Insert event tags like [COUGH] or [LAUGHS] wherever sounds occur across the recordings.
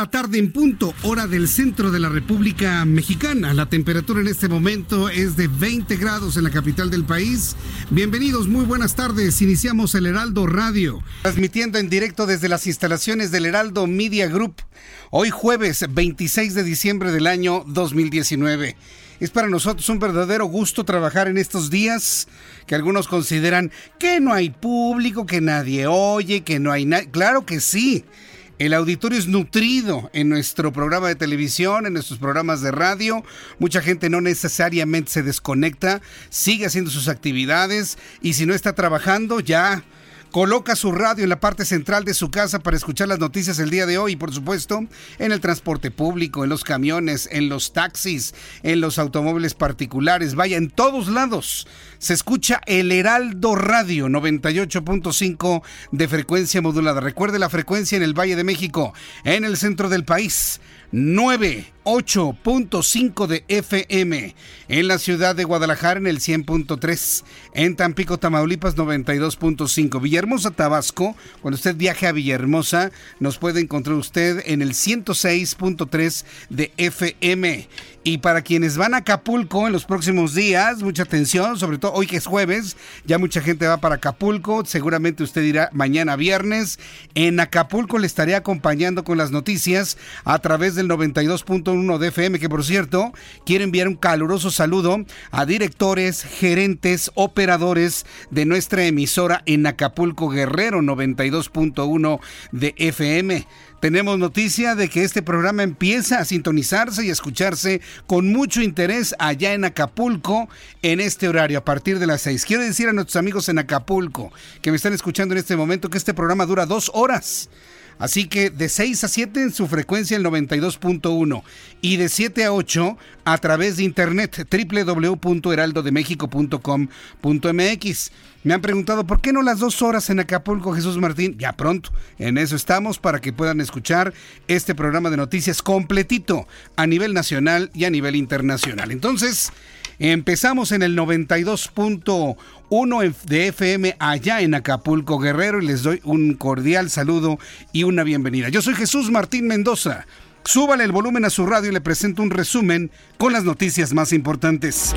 La tarde en punto, hora del centro de la República Mexicana. La temperatura en este momento es de 20 grados en la capital del país. Bienvenidos, muy buenas tardes. Iniciamos el Heraldo Radio, transmitiendo en directo desde las instalaciones del Heraldo Media Group. Hoy jueves 26 de diciembre del año 2019. Es para nosotros un verdadero gusto trabajar en estos días que algunos consideran que no hay público, que nadie oye, que no hay nada. Claro que sí. El auditorio es nutrido en nuestro programa de televisión, en nuestros programas de radio. Mucha gente no necesariamente se desconecta, sigue haciendo sus actividades y si no está trabajando ya Coloca su radio en la parte central de su casa para escuchar las noticias el día de hoy por supuesto en el transporte público, en los camiones, en los taxis, en los automóviles particulares, vaya en todos lados. Se escucha el Heraldo Radio 98.5 de frecuencia modulada. Recuerde la frecuencia en el Valle de México, en el centro del país. 98.5 de FM, en la ciudad de Guadalajara en el 100.3, en Tampico, Tamaulipas 92.5, Villahermosa, Tabasco, cuando usted viaje a Villahermosa, nos puede encontrar usted en el 106.3 de FM. Y para quienes van a Acapulco en los próximos días, mucha atención, sobre todo hoy que es jueves, ya mucha gente va para Acapulco, seguramente usted irá mañana viernes. En Acapulco le estaré acompañando con las noticias a través del 92.1 de FM, que por cierto, quiero enviar un caluroso saludo a directores, gerentes, operadores de nuestra emisora en Acapulco Guerrero 92.1 de FM tenemos noticia de que este programa empieza a sintonizarse y a escucharse con mucho interés allá en Acapulco en este horario a partir de las 6. Quiero decir a nuestros amigos en Acapulco que me están escuchando en este momento que este programa dura dos horas. Así que de 6 a 7 en su frecuencia el 92.1 y de 7 a 8 a través de internet www.heraldodemexico.com.mx. Me han preguntado por qué no las dos horas en Acapulco, Jesús Martín. Ya pronto, en eso estamos para que puedan escuchar este programa de noticias completito a nivel nacional y a nivel internacional. Entonces, empezamos en el 92.1 de FM allá en Acapulco Guerrero y les doy un cordial saludo y una bienvenida. Yo soy Jesús Martín Mendoza. Súbale el volumen a su radio y le presento un resumen con las noticias más importantes.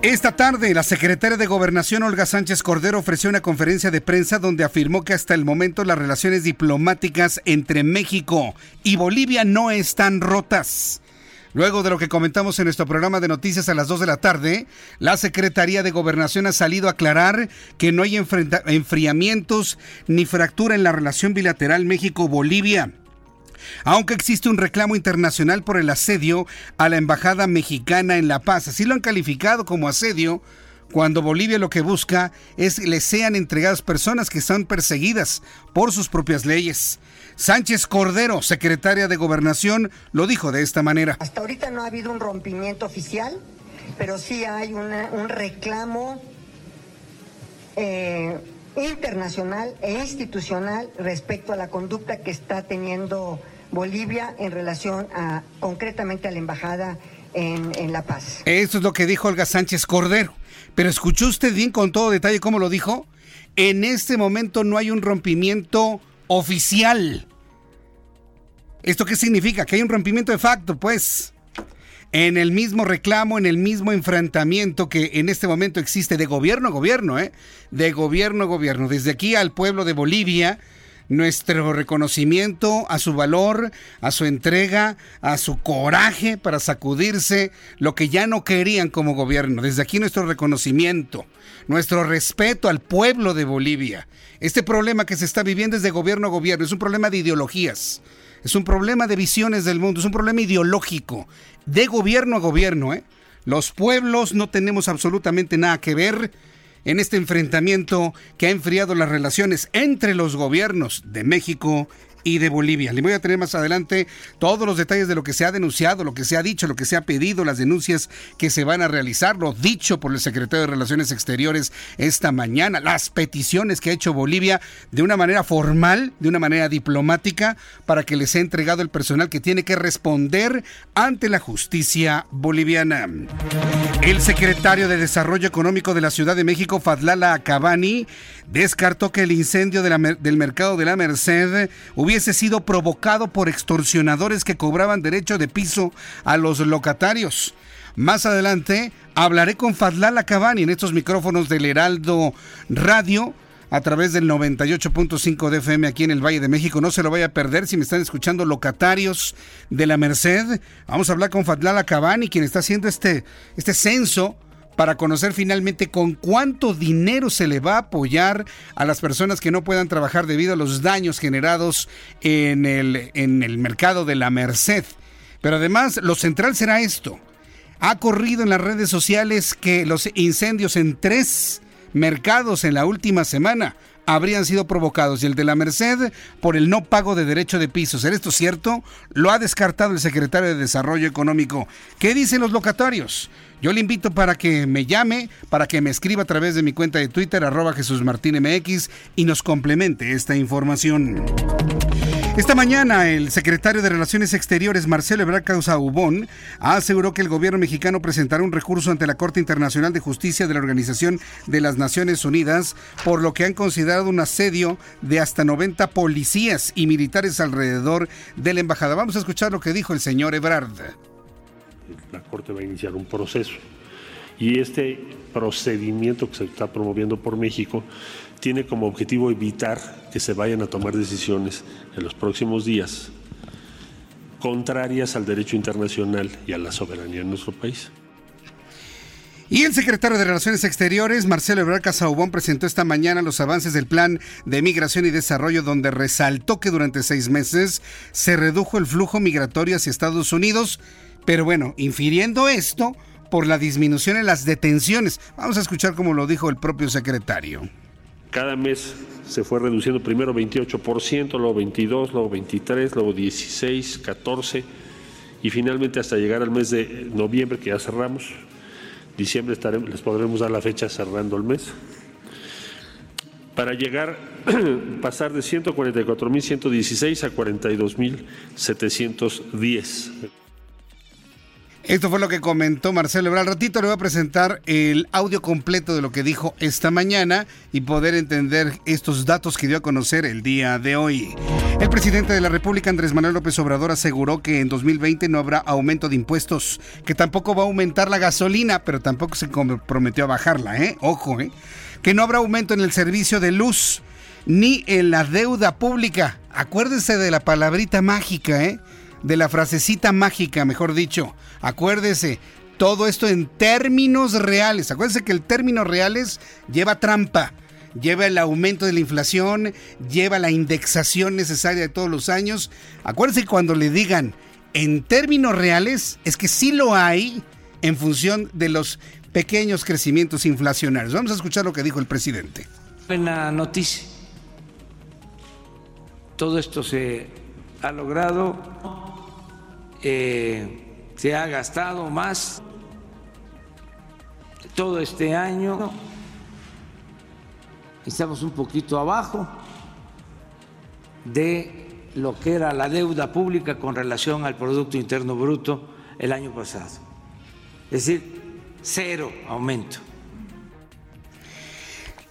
Esta tarde, la secretaria de Gobernación Olga Sánchez Cordero ofreció una conferencia de prensa donde afirmó que hasta el momento las relaciones diplomáticas entre México y Bolivia no están rotas. Luego de lo que comentamos en nuestro programa de noticias a las 2 de la tarde, la Secretaría de Gobernación ha salido a aclarar que no hay enfriamientos ni fractura en la relación bilateral México-Bolivia aunque existe un reclamo internacional por el asedio a la Embajada Mexicana en La Paz. Así lo han calificado como asedio cuando Bolivia lo que busca es que le sean entregadas personas que son perseguidas por sus propias leyes. Sánchez Cordero, secretaria de Gobernación, lo dijo de esta manera. Hasta ahorita no ha habido un rompimiento oficial, pero sí hay un reclamo eh, internacional e institucional respecto a la conducta que está teniendo Bolivia en relación a concretamente a la embajada en, en, La Paz. Eso es lo que dijo Olga Sánchez Cordero. Pero escuchó usted bien con todo detalle cómo lo dijo. En este momento no hay un rompimiento oficial. ¿Esto qué significa? Que hay un rompimiento de facto, pues. en el mismo reclamo, en el mismo enfrentamiento que en este momento existe de gobierno a gobierno, ¿eh? de gobierno a gobierno. Desde aquí al pueblo de Bolivia, nuestro reconocimiento a su valor, a su entrega, a su coraje para sacudirse lo que ya no querían como gobierno. Desde aquí nuestro reconocimiento, nuestro respeto al pueblo de Bolivia. Este problema que se está viviendo es de gobierno a gobierno, es un problema de ideologías. Es un problema de visiones del mundo, es un problema ideológico, de gobierno a gobierno. ¿eh? Los pueblos no tenemos absolutamente nada que ver en este enfrentamiento que ha enfriado las relaciones entre los gobiernos de México y de Bolivia. Le voy a tener más adelante todos los detalles de lo que se ha denunciado, lo que se ha dicho, lo que se ha pedido, las denuncias que se van a realizar, lo dicho por el secretario de Relaciones Exteriores esta mañana, las peticiones que ha hecho Bolivia de una manera formal, de una manera diplomática, para que les sea entregado el personal que tiene que responder ante la justicia boliviana. El secretario de Desarrollo Económico de la Ciudad de México, Fadlala Cabani, descartó que el incendio del mercado de la Merced hubiese sido provocado por extorsionadores que cobraban derecho de piso a los locatarios. Más adelante hablaré con Fadlala Cabani en estos micrófonos del Heraldo Radio a través del 98.5 de FM aquí en el Valle de México. No se lo vaya a perder si me están escuchando locatarios de la Merced. Vamos a hablar con Fadlala Cabani, quien está haciendo este, este censo para conocer finalmente con cuánto dinero se le va a apoyar a las personas que no puedan trabajar debido a los daños generados en el, en el mercado de la Merced. Pero además, lo central será esto. Ha corrido en las redes sociales que los incendios en tres mercados en la última semana habrían sido provocados y el de la Merced por el no pago de derecho de piso. ¿Será esto cierto? Lo ha descartado el secretario de Desarrollo Económico. ¿Qué dicen los locatarios? Yo le invito para que me llame, para que me escriba a través de mi cuenta de Twitter, arroba Jesús Martín MX, y nos complemente esta información. Esta mañana, el secretario de Relaciones Exteriores, Marcelo Ebrard Ubón, aseguró que el gobierno mexicano presentará un recurso ante la Corte Internacional de Justicia de la Organización de las Naciones Unidas por lo que han considerado un asedio de hasta 90 policías y militares alrededor de la embajada. Vamos a escuchar lo que dijo el señor Ebrard. La Corte va a iniciar un proceso y este procedimiento que se está promoviendo por México tiene como objetivo evitar que se vayan a tomar decisiones en los próximos días contrarias al derecho internacional y a la soberanía de nuestro país. Y el secretario de Relaciones Exteriores, Marcelo Ebrard Casaubón, presentó esta mañana los avances del Plan de Migración y Desarrollo, donde resaltó que durante seis meses se redujo el flujo migratorio hacia Estados Unidos, pero bueno, infiriendo esto por la disminución en las detenciones. Vamos a escuchar cómo lo dijo el propio secretario. Cada mes se fue reduciendo primero 28%, luego 22, luego 23, luego 16, 14 y finalmente hasta llegar al mes de noviembre que ya cerramos. Diciembre les podremos dar la fecha cerrando el mes. Para llegar, [CLEARS THROAT] pasar de 144.116 a 42.710. Esto fue lo que comentó Marcelo Ebrard. Al ratito le voy a presentar el audio completo de lo que dijo esta mañana y poder entender estos datos que dio a conocer el día de hoy. El presidente de la República, Andrés Manuel López Obrador, aseguró que en 2020 no habrá aumento de impuestos, que tampoco va a aumentar la gasolina, pero tampoco se comprometió a bajarla, ¿eh? Ojo, ¿eh? Que no habrá aumento en el servicio de luz ni en la deuda pública. Acuérdese de la palabrita mágica, ¿eh? De la frasecita mágica, mejor dicho Acuérdese, todo esto en términos reales. Acuérdese que el término reales lleva trampa, lleva el aumento de la inflación, lleva la indexación necesaria de todos los años. Acuérdese que cuando le digan en términos reales, es que sí lo hay en función de los pequeños crecimientos inflacionarios. Vamos a escuchar lo que dijo el presidente. Buena noticia. Todo esto se ha logrado. Eh, se ha gastado más todo este año. Estamos un poquito abajo de lo que era la deuda pública con relación al Producto Interno Bruto el año pasado. Es decir, cero aumento.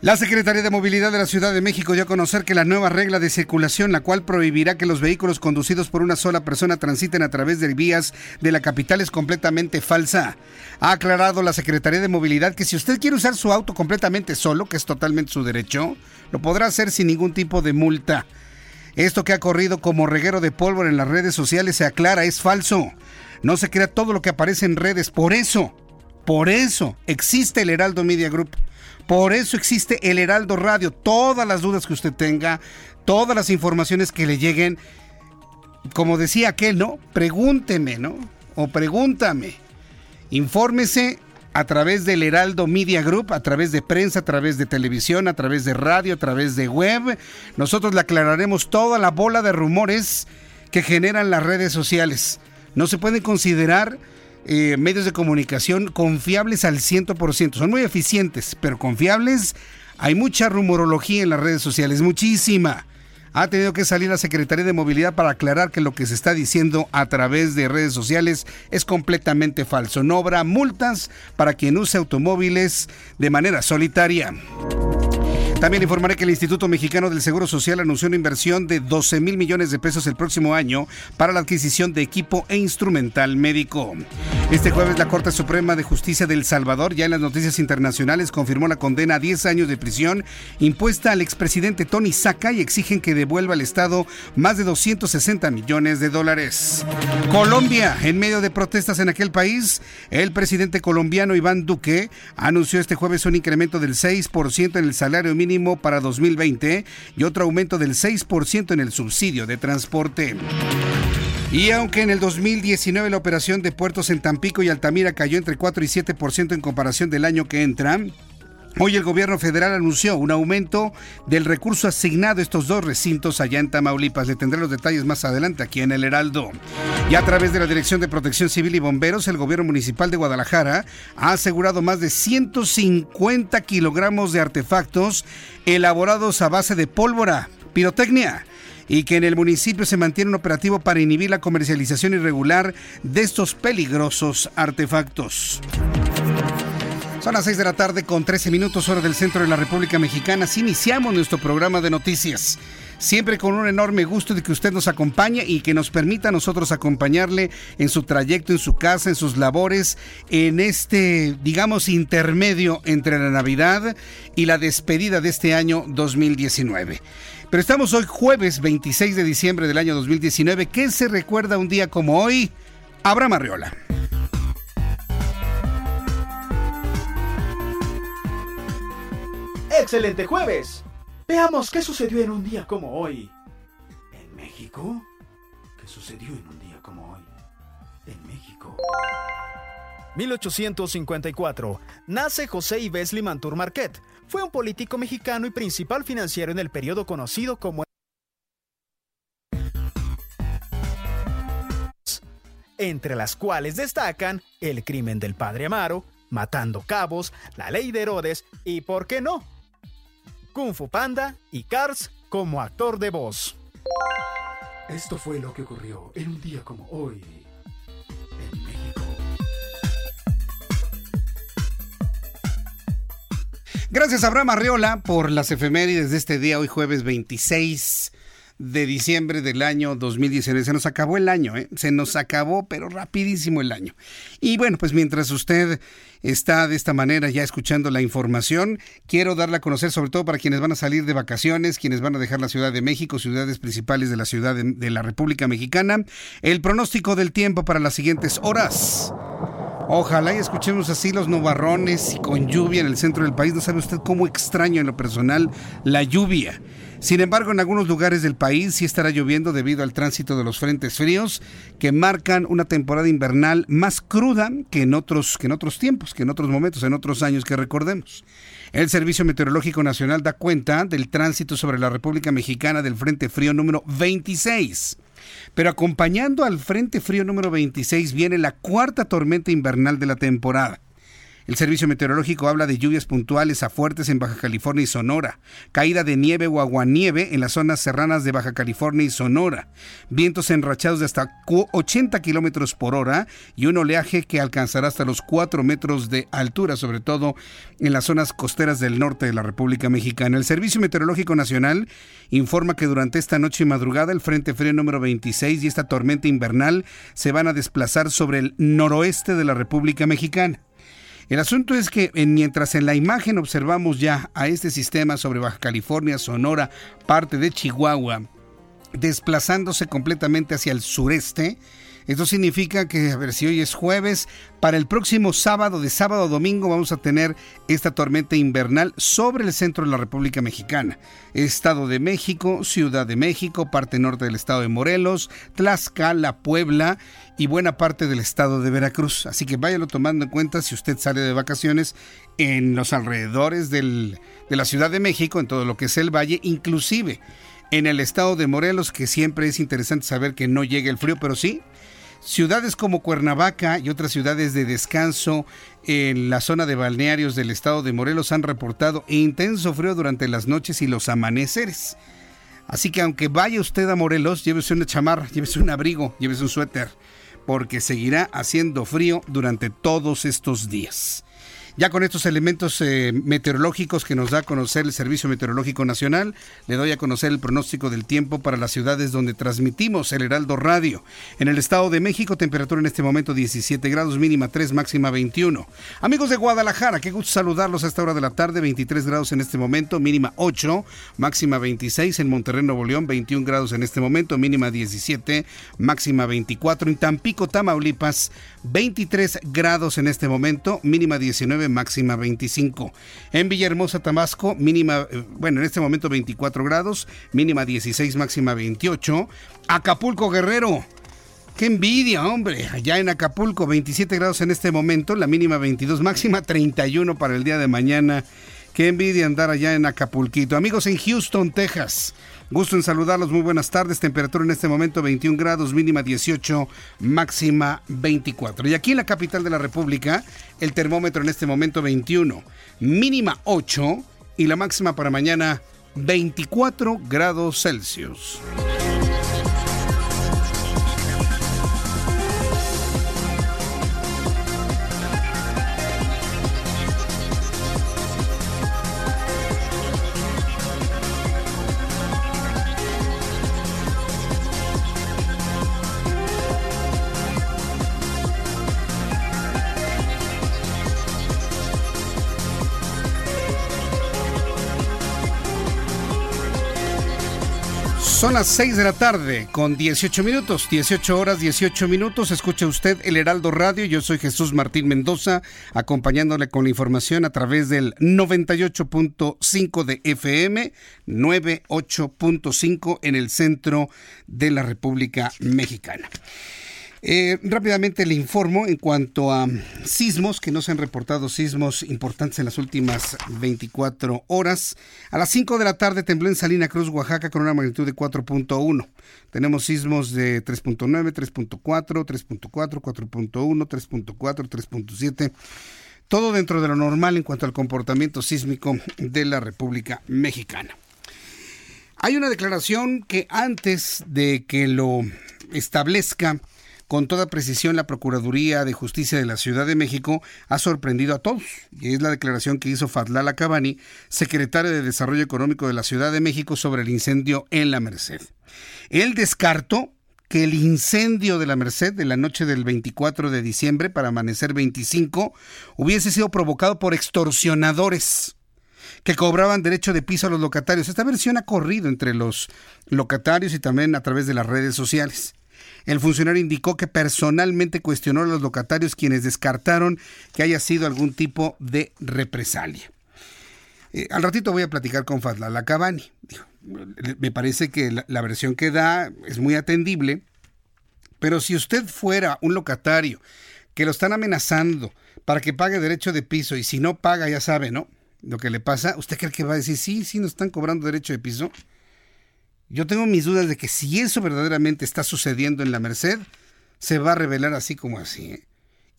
La Secretaría de Movilidad de la Ciudad de México dio a conocer que la nueva regla de circulación, la cual prohibirá que los vehículos conducidos por una sola persona transiten a través de vías de la capital, es completamente falsa. Ha aclarado la Secretaría de Movilidad que si usted quiere usar su auto completamente solo, que es totalmente su derecho, lo podrá hacer sin ningún tipo de multa. Esto que ha corrido como reguero de pólvora en las redes sociales se aclara, es falso. No se crea todo lo que aparece en redes, por eso, por eso existe el Heraldo Media Group por eso existe el Heraldo Radio. Todas las dudas que usted tenga, todas las informaciones que le lleguen, como decía aquel, ¿no? Pregúnteme, ¿no? O pregúntame. Infórmese a través del Heraldo Media Group, a través de prensa, a través de televisión, a través de radio, a través de web. Nosotros le aclararemos toda la bola de rumores que generan las redes sociales. No se pueden considerar eh, medios de comunicación confiables al 100%. Son muy eficientes, pero confiables. Hay mucha rumorología en las redes sociales, muchísima. Ha tenido que salir la Secretaría de Movilidad para aclarar que lo que se está diciendo a través de redes sociales es completamente falso. No habrá multas para quien use automóviles de manera solitaria. También informaré que el Instituto Mexicano del Seguro Social anunció una inversión de 12 mil millones de pesos el próximo año para la adquisición de equipo e instrumental médico. Este jueves la Corte Suprema de Justicia del Salvador, ya en las noticias internacionales, confirmó la condena a 10 años de prisión impuesta al expresidente Tony Saca y exigen que devuelva al Estado más de 260 millones de dólares. Colombia, en medio de protestas en aquel país, el presidente colombiano Iván Duque anunció este jueves un incremento del 6% en el salario mínimo para 2020 y otro aumento del 6% en el subsidio de transporte. Y aunque en el 2019 la operación de puertos en Tampico y Altamira cayó entre 4 y 7% en comparación del año que entra, Hoy el gobierno federal anunció un aumento del recurso asignado a estos dos recintos allá en Tamaulipas. Le tendré los detalles más adelante aquí en el Heraldo. Y a través de la Dirección de Protección Civil y Bomberos, el gobierno municipal de Guadalajara ha asegurado más de 150 kilogramos de artefactos elaborados a base de pólvora, pirotecnia y que en el municipio se mantiene un operativo para inhibir la comercialización irregular de estos peligrosos artefactos. Son las 6 de la tarde con 13 minutos hora del centro de la República Mexicana. Iniciamos nuestro programa de noticias. Siempre con un enorme gusto de que usted nos acompañe y que nos permita a nosotros acompañarle en su trayecto, en su casa, en sus labores, en este, digamos, intermedio entre la Navidad y la despedida de este año 2019. Pero estamos hoy jueves 26 de diciembre del año 2019. ¿Qué se recuerda un día como hoy? Abraham Arriola. ¡Excelente jueves! Veamos qué sucedió en un día como hoy. ¿En México? ¿Qué sucedió en un día como hoy? En México. 1854. Nace José Yves Limantur Marquet. Fue un político mexicano y principal financiero en el periodo conocido como entre las cuales destacan el crimen del padre Amaro, Matando Cabos, la ley de Herodes y, ¿por qué no?, Kung Fu Panda y Cars como actor de voz. Esto fue lo que ocurrió en un día como hoy en México. Gracias a Abraham Arriola por las efemérides de este día, hoy jueves 26 de diciembre del año 2019. Se nos acabó el año, ¿eh? se nos acabó, pero rapidísimo el año. Y bueno, pues mientras usted está de esta manera ya escuchando la información, quiero darla a conocer sobre todo para quienes van a salir de vacaciones, quienes van a dejar la Ciudad de México, ciudades principales de la Ciudad de, la República Mexicana, el pronóstico del tiempo para las siguientes horas. Ojalá y escuchemos así los nubarrones y con lluvia en el centro del país. No sabe usted cómo extraño en lo personal la lluvia. Sin embargo, en algunos lugares del país sí estará lloviendo debido al tránsito de los frentes fríos que marcan una temporada invernal más cruda que en otros, que en otros tiempos, que en otros momentos, en otros años que recordemos. El Servicio Meteorológico Nacional da cuenta del tránsito sobre la República Mexicana del Frente Frío número 26. Pero acompañando al Frente Frío número 26 viene la cuarta tormenta invernal de la temporada. El servicio meteorológico habla de lluvias puntuales a fuertes en Baja California y Sonora, caída de nieve o aguanieve en las zonas serranas de Baja California y Sonora, vientos enrachados de hasta 80 kilómetros por hora y un oleaje que alcanzará hasta los 4 metros de altura, sobre todo en las zonas costeras del norte de la República Mexicana. El Servicio Meteorológico Nacional informa que durante esta noche y madrugada el Frente Frío número 26 y esta tormenta invernal se van a desplazar sobre el noroeste de la República Mexicana. El asunto es que mientras en la imagen observamos ya a este sistema sobre Baja California, Sonora, parte de Chihuahua, desplazándose completamente hacia el sureste, esto significa que, a ver si hoy es jueves, para el próximo sábado, de sábado a domingo, vamos a tener esta tormenta invernal sobre el centro de la República Mexicana. Estado de México, Ciudad de México, parte norte del estado de Morelos, Tlaxcala, Puebla y buena parte del estado de Veracruz. Así que váyalo tomando en cuenta si usted sale de vacaciones en los alrededores de la Ciudad de México, en todo lo que es el valle, inclusive en el estado de Morelos, que siempre es interesante saber que no llegue el frío, pero sí, Ciudades como Cuernavaca y otras ciudades de descanso en la zona de balnearios del estado de Morelos han reportado intenso frío durante las noches y los amaneceres. Así que aunque vaya usted a Morelos, llévese una chamarra, llévese un abrigo, llévese un suéter, porque seguirá haciendo frío durante todos estos días. Ya con estos elementos eh, meteorológicos que nos da a conocer el Servicio Meteorológico Nacional, le doy a conocer el pronóstico del tiempo para las ciudades donde transmitimos el Heraldo Radio. En el Estado de México, temperatura en este momento 17 grados, mínima 3, máxima 21. Amigos de Guadalajara, qué gusto saludarlos a esta hora de la tarde, 23 grados en este momento, mínima 8, máxima 26. En Monterrey, Nuevo León, 21 grados en este momento, mínima 17, máxima 24. En Tampico, Tamaulipas, 23 grados en este momento, mínima 19, máxima 25. En Villahermosa, Tabasco, mínima, eh, bueno, en este momento 24 grados, mínima 16, máxima 28. Acapulco, Guerrero. Qué envidia, hombre. Allá en Acapulco, 27 grados en este momento, la mínima 22, máxima 31 para el día de mañana. Qué envidia andar allá en Acapulquito. Amigos en Houston, Texas. Gusto en saludarlos, muy buenas tardes. Temperatura en este momento 21 grados, mínima 18, máxima 24. Y aquí en la capital de la República, el termómetro en este momento 21, mínima 8 y la máxima para mañana 24 grados Celsius. Son las 6 de la tarde con 18 minutos, 18 horas 18 minutos. Escucha usted el Heraldo Radio. Yo soy Jesús Martín Mendoza, acompañándole con la información a través del 98.5 de FM, 98.5 en el centro de la República Mexicana. Eh, rápidamente le informo en cuanto a sismos, que no se han reportado sismos importantes en las últimas 24 horas. A las 5 de la tarde tembló en Salina Cruz, Oaxaca, con una magnitud de 4.1. Tenemos sismos de 3.9, 3.4, 3.4, 4.1, 3.4, 3.7 todo dentro de lo normal en cuanto al comportamiento sísmico de la República Mexicana. Hay una declaración que antes de que lo establezca con toda precisión la Procuraduría de Justicia de la Ciudad de México ha sorprendido a todos. Y es la declaración que hizo Fadlala Cabani, secretario de Desarrollo Económico de la Ciudad de México sobre el incendio en la Merced. Él descartó que el incendio de la Merced de la noche del 24 de diciembre para amanecer 25 hubiese sido provocado por extorsionadores que cobraban derecho de piso a los locatarios. Esta versión ha corrido entre los locatarios y también a través de las redes sociales. El funcionario indicó que personalmente cuestionó a los locatarios quienes descartaron que haya sido algún tipo de represalia. Eh, al ratito voy a platicar con Fadla Lacabani. Me parece que la, la versión que da es muy atendible, pero si usted fuera un locatario que lo están amenazando para que pague derecho de piso y si no paga, ya sabe, ¿no? Lo que le pasa, ¿usted cree que va a decir, sí, sí, nos están cobrando derecho de piso? Yo tengo mis dudas de que si eso verdaderamente está sucediendo en la Merced, se va a revelar así como así. ¿eh?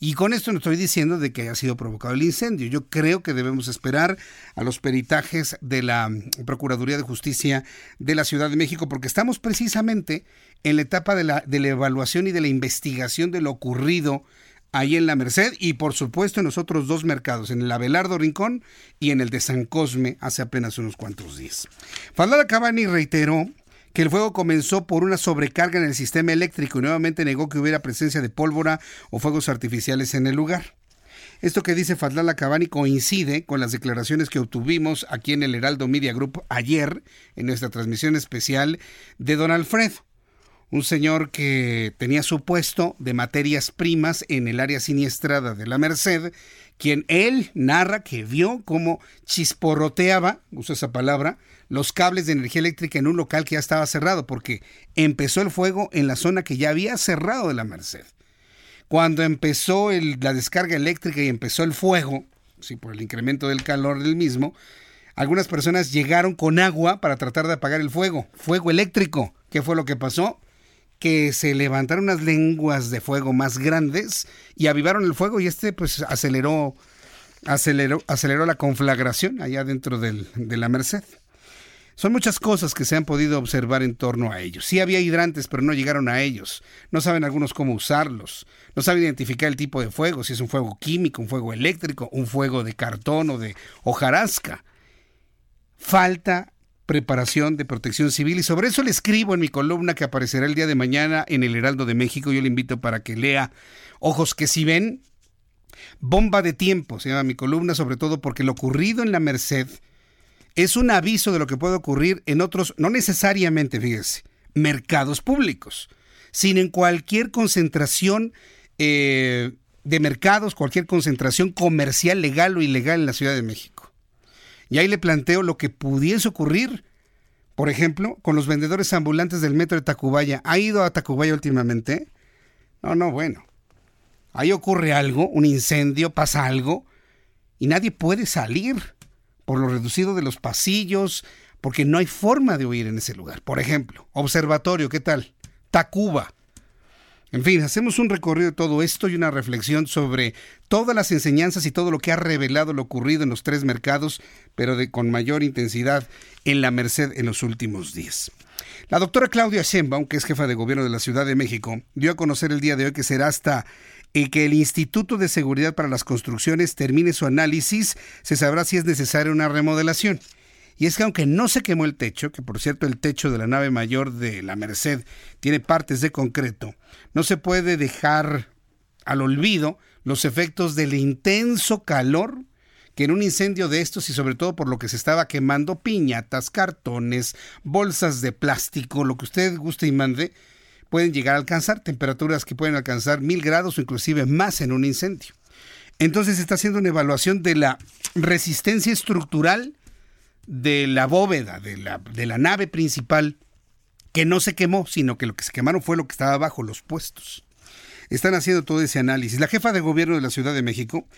Y con esto no estoy diciendo de que haya sido provocado el incendio. Yo creo que debemos esperar a los peritajes de la Procuraduría de Justicia de la Ciudad de México, porque estamos precisamente en la etapa de la, de la evaluación y de la investigación de lo ocurrido ahí en la Merced y por supuesto en los otros dos mercados, en el Abelardo Rincón y en el de San Cosme hace apenas unos cuantos días. Faldada Cabani reiteró que el fuego comenzó por una sobrecarga en el sistema eléctrico y nuevamente negó que hubiera presencia de pólvora o fuegos artificiales en el lugar. Esto que dice Fadlala Cabani coincide con las declaraciones que obtuvimos aquí en el Heraldo Media Group ayer en nuestra transmisión especial de Don Alfredo, un señor que tenía su puesto de materias primas en el área siniestrada de la Merced, quien él narra que vio cómo chisporroteaba, uso esa palabra, los cables de energía eléctrica en un local que ya estaba cerrado, porque empezó el fuego en la zona que ya había cerrado de la Merced. Cuando empezó la descarga eléctrica y empezó el fuego, sí, por el incremento del calor del mismo, algunas personas llegaron con agua para tratar de apagar el fuego, fuego eléctrico. ¿Qué fue lo que pasó? Que se levantaron unas lenguas de fuego más grandes y avivaron el fuego y este pues aceleró, aceleró, aceleró la conflagración allá dentro del, de la Merced. Son muchas cosas que se han podido observar en torno a ellos. Sí había hidrantes, pero no llegaron a ellos. No saben algunos cómo usarlos. No saben identificar el tipo de fuego, si es un fuego químico, un fuego eléctrico, un fuego de cartón o de hojarasca. Falta preparación de protección civil y sobre eso le escribo en mi columna que aparecerá el día de mañana en el Heraldo de México. Yo le invito para que lea Ojos que si ven. Bomba de tiempo se llama mi columna, sobre todo porque lo ocurrido en la Merced es un aviso de lo que puede ocurrir en otros, no necesariamente, fíjese, mercados públicos, sino en cualquier concentración eh, de mercados, cualquier concentración comercial, legal o ilegal en la Ciudad de México. Y ahí le planteo lo que pudiese ocurrir, por ejemplo, con los vendedores ambulantes del metro de Tacubaya. ¿Ha ido a Tacubaya últimamente? No, no, bueno. Ahí ocurre algo, un incendio, pasa algo, y nadie puede salir por lo reducido de los pasillos, porque no hay forma de huir en ese lugar. Por ejemplo, observatorio, ¿qué tal? Tacuba. En fin, hacemos un recorrido de todo esto y una reflexión sobre todas las enseñanzas y todo lo que ha revelado lo ocurrido en los tres mercados, pero con mayor intensidad en la Merced en los últimos días. La doctora Claudia Sheinbaum, que es jefa de gobierno de la Ciudad de México, dio a conocer el día de hoy que será hasta y que el Instituto de Seguridad para las Construcciones termine su análisis, se sabrá si es necesaria una remodelación. Y es que aunque no se quemó el techo, que por cierto el techo de la nave mayor de la Merced tiene partes de concreto, no se puede dejar al olvido los efectos del intenso calor que en un incendio de estos y sobre todo por lo que se estaba quemando piñatas, cartones, bolsas de plástico, lo que usted guste y mande, pueden llegar a alcanzar temperaturas que pueden alcanzar mil grados o inclusive más en un incendio. Entonces se está haciendo una evaluación de la resistencia estructural de la bóveda, de la, de la nave principal, que no se quemó, sino que lo que se quemaron fue lo que estaba bajo los puestos. Están haciendo todo ese análisis. La jefa de gobierno de la Ciudad de México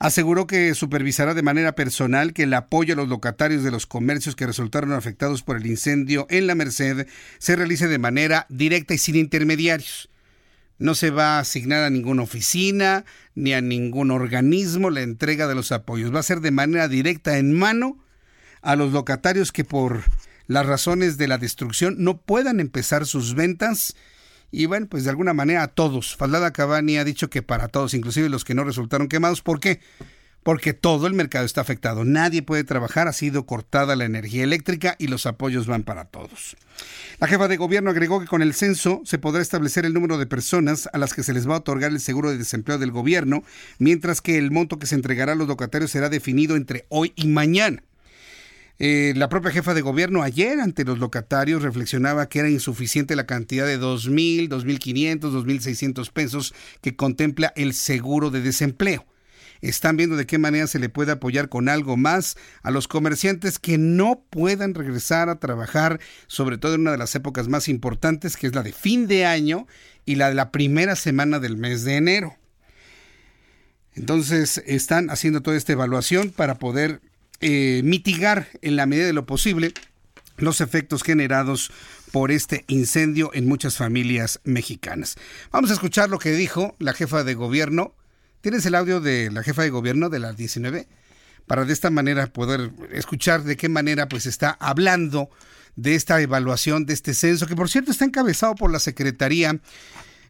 aseguró que supervisará de manera personal que el apoyo a los locatarios de los comercios que resultaron afectados por el incendio en la Merced se realice de manera directa y sin intermediarios. No se va a asignar a ninguna oficina ni a ningún organismo la entrega de los apoyos. Va a ser de manera directa en mano a los locatarios que por las razones de la destrucción no puedan empezar sus ventas y bueno, pues de alguna manera a todos. Faldada Cabani ha dicho que para todos, inclusive los que no resultaron quemados. ¿Por qué? Porque todo el mercado está afectado. Nadie puede trabajar, ha sido cortada la energía eléctrica y los apoyos van para todos. La jefa de gobierno agregó que con el censo se podrá establecer el número de personas a las que se les va a otorgar el seguro de desempleo del gobierno, mientras que el monto que se entregará a los locatarios será definido entre hoy y mañana. Eh, la propia jefa de gobierno ayer ante los locatarios reflexionaba que era insuficiente la cantidad de 2.000, 2.500, 2.600 pesos que contempla el seguro de desempleo. Están viendo de qué manera se le puede apoyar con algo más a los comerciantes que no puedan regresar a trabajar, sobre todo en una de las épocas más importantes, que es la de fin de año y la de la primera semana del mes de enero. Entonces están haciendo toda esta evaluación para poder eh, mitigar en la medida de lo posible los efectos generados por este incendio en muchas familias mexicanas. Vamos a escuchar lo que dijo la jefa de gobierno ¿Tienes el audio de la jefa de gobierno de las 19? Para de esta manera poder escuchar de qué manera pues está hablando de esta evaluación, de este censo, que por cierto está encabezado por la Secretaría,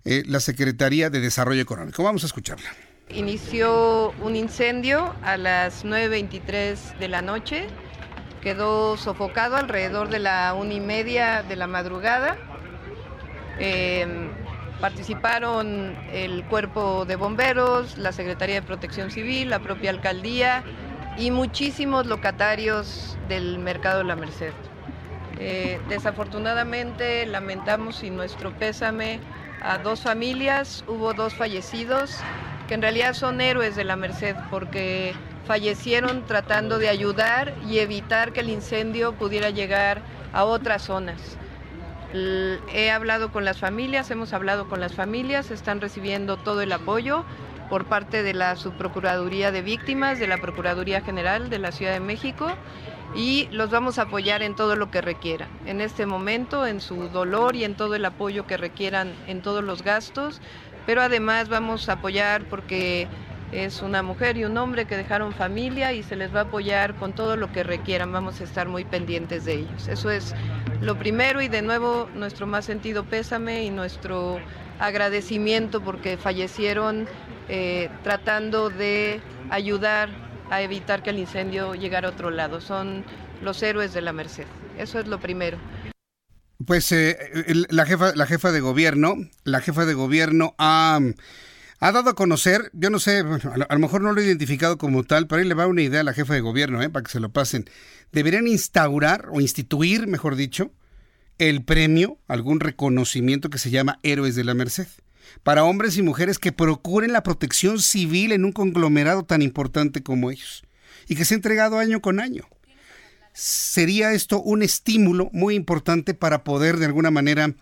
eh, la Secretaría de Desarrollo Económico. Vamos a escucharla. Inició un incendio a las 9.23 de la noche, quedó sofocado alrededor de la una y media de la madrugada. Eh, participaron el cuerpo de bomberos, la Secretaría de Protección Civil, la propia alcaldía y muchísimos locatarios del mercado de la Merced. Eh, desafortunadamente lamentamos y nuestro pésame a dos familias, hubo dos fallecidos que en realidad son héroes de la Merced porque fallecieron tratando de ayudar y evitar que el incendio pudiera llegar a otras zonas. He hablado con las familias, hemos hablado con las familias, están recibiendo todo el apoyo por parte de la Subprocuraduría de Víctimas, de la Procuraduría General de la Ciudad de México y los vamos a apoyar en todo lo que requieran. En este momento, en su dolor y en todo el apoyo que requieran en todos los gastos, pero además vamos a apoyar porque es una mujer y un hombre que dejaron familia y se les va a apoyar con todo lo que requieran. Vamos a estar muy pendientes de ellos. Eso es lo primero y de nuevo nuestro más sentido pésame y nuestro agradecimiento porque fallecieron eh, tratando de ayudar a evitar que el incendio llegara a otro lado. Son los héroes de la Merced. Eso es lo primero. Pues eh, la jefa, la jefa de gobierno, la jefa de gobierno ha, ha dado a conocer, yo no sé, a, lo, mejor no lo he identificado como tal, pero ahí le va una idea a la jefa de gobierno, eh, para que se lo pasen. Deberían instaurar o instituir, mejor dicho, el premio, algún reconocimiento que se llama Héroes de la Merced para hombres y mujeres que procuren la protección civil en un conglomerado tan importante como ellos y que se ha entregado año con año. Sería esto un estímulo muy importante para poder de alguna manera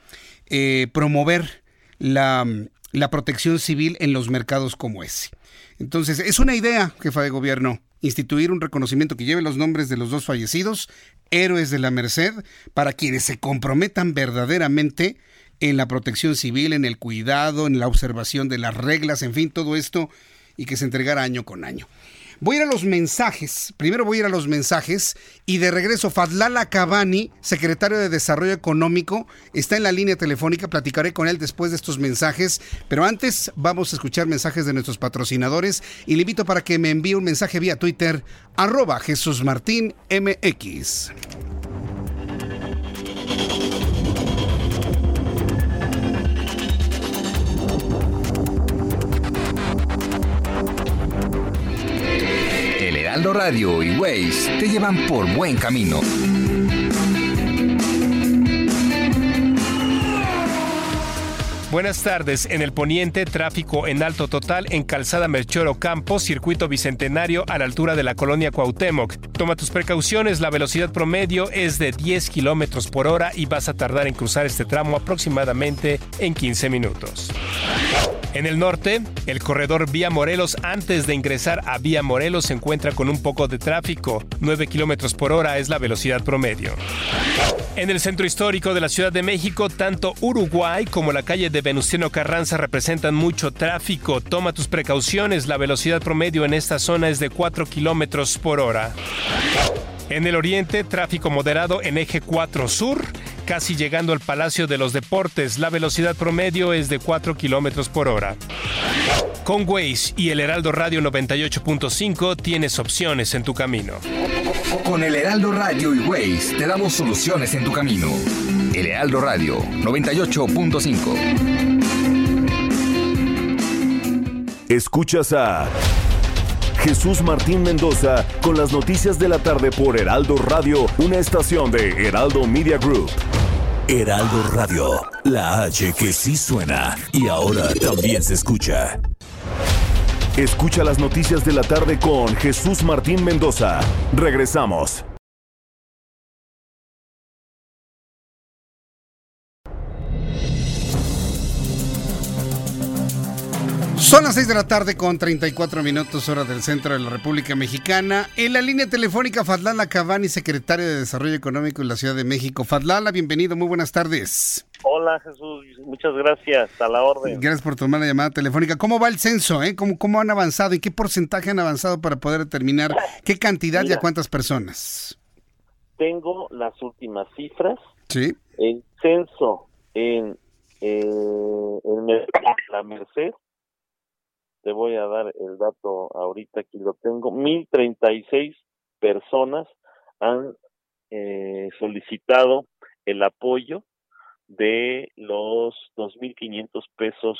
eh, promover la, la protección civil en los mercados como ese. Entonces, es una idea, jefa de gobierno, instituir un reconocimiento que lleve los nombres de los dos fallecidos, héroes de la Merced, para quienes se comprometan verdaderamente en la protección civil, en el cuidado, en la observación de las reglas, en fin, todo esto y que se entregara año con año. Voy a ir a los mensajes. Primero voy a ir a los mensajes y de regreso Fadlala Cabani, secretario de Desarrollo Económico, está en la línea telefónica. Platicaré con él después de estos mensajes. Pero antes vamos a escuchar mensajes de nuestros patrocinadores y le invito para que me envíe un mensaje vía Twitter, arroba Jesús Martín MX. Heraldo Radio y Waze te llevan por buen camino. Buenas tardes. En el poniente, tráfico en alto total en Calzada Merchoro Campos, circuito bicentenario a la altura de la colonia Cuauhtémoc. Toma tus precauciones, la velocidad promedio es de 10 kilómetros por hora y vas a tardar en cruzar este tramo aproximadamente en 15 minutos. En el norte, el corredor Vía Morelos antes de ingresar a Vía Morelos se encuentra con un poco de tráfico. 9 kilómetros por hora es la velocidad promedio. En el centro histórico de la Ciudad de México, tanto Uruguay como la calle de Venustiano Carranza representan mucho tráfico. Toma tus precauciones, la velocidad promedio en esta zona es de 4 kilómetros por hora. En el oriente, tráfico moderado en eje 4 sur, casi llegando al Palacio de los Deportes. La velocidad promedio es de 4 kilómetros por hora. Con Waze y el Heraldo Radio 98.5 tienes opciones en tu camino. Con el Heraldo Radio y Waze te damos soluciones en tu camino. El Heraldo Radio 98.5. Escuchas a Jesús Martín Mendoza con las noticias de la tarde por Heraldo Radio, una estación de Heraldo Media Group. Heraldo Radio, la H que sí suena y ahora también se escucha. Escucha las noticias de la tarde con Jesús Martín Mendoza. Regresamos. Son las 6 de la tarde con 34 minutos hora del centro de la República Mexicana. En la línea telefónica Fadlala Cabani, secretario de Desarrollo Económico en la Ciudad de México. Fadlala, bienvenido, muy buenas tardes. Hola Jesús, muchas gracias, a la orden. Gracias por tomar la llamada telefónica. ¿Cómo va el censo? Eh? ¿Cómo, ¿Cómo han avanzado y qué porcentaje han avanzado para poder determinar qué cantidad y a cuántas personas? Tengo las últimas cifras. Sí. El censo en, eh, en la Merced, te voy a dar el dato ahorita, aquí lo tengo, 1036 personas han eh, solicitado el apoyo de los 2.500 pesos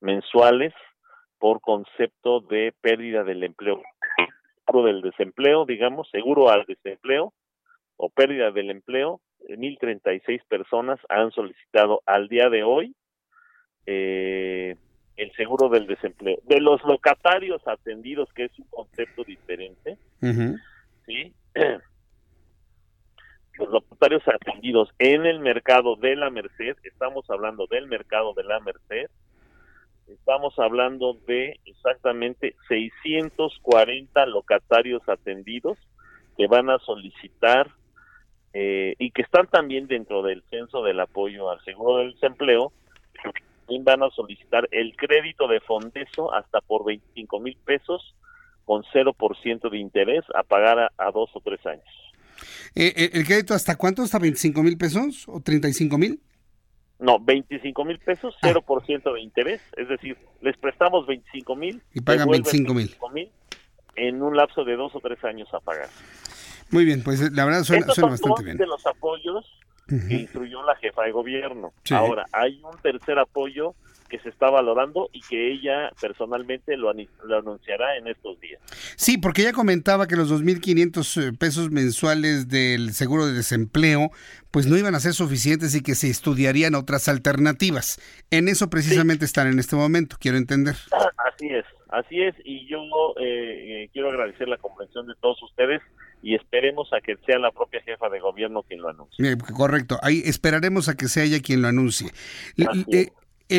mensuales por concepto de pérdida del empleo, seguro del desempleo, digamos, seguro al desempleo o pérdida del empleo, 1.036 personas han solicitado al día de hoy eh, el seguro del desempleo. De los locatarios atendidos, que es un concepto diferente, ¿sí? [CLEARS THROAT] los locatarios atendidos en el mercado de la Merced, estamos hablando del mercado de la Merced, estamos hablando de exactamente 640 locatarios atendidos que van a solicitar eh, y que están también dentro del censo del apoyo al seguro del desempleo, también van a solicitar el crédito de Fondeso hasta por 25 mil pesos con 0% de interés a pagar a dos o tres años. Eh, eh, ¿El crédito hasta cuánto? ¿Hasta 25 mil pesos o 35 mil? No, 25 mil pesos, 0% ah. de interés, es decir, les prestamos 25 mil. Y pagan 25 mil. En un lapso de dos o tres años a pagar. Muy bien, pues la verdad suena, bastante bien. de los apoyos que instruyó la jefa de gobierno. Ahora, hay un tercer apoyo que se está valorando y que ella personalmente lo, anunciará en estos días. Sí, porque ella comentaba que los 2.500 eh, pesos mensuales del seguro de desempleo pues no iban a ser suficientes y que se estudiarían otras alternativas. En eso precisamente están en este momento, quiero entender. [CLEARS THROAT] Así es, así es, y yo eh, eh, quiero agradecer la comprensión de todos ustedes y esperemos a que sea la propia jefa de gobierno quien lo anuncie. correcto, ahí esperaremos a que sea ella quien lo anuncie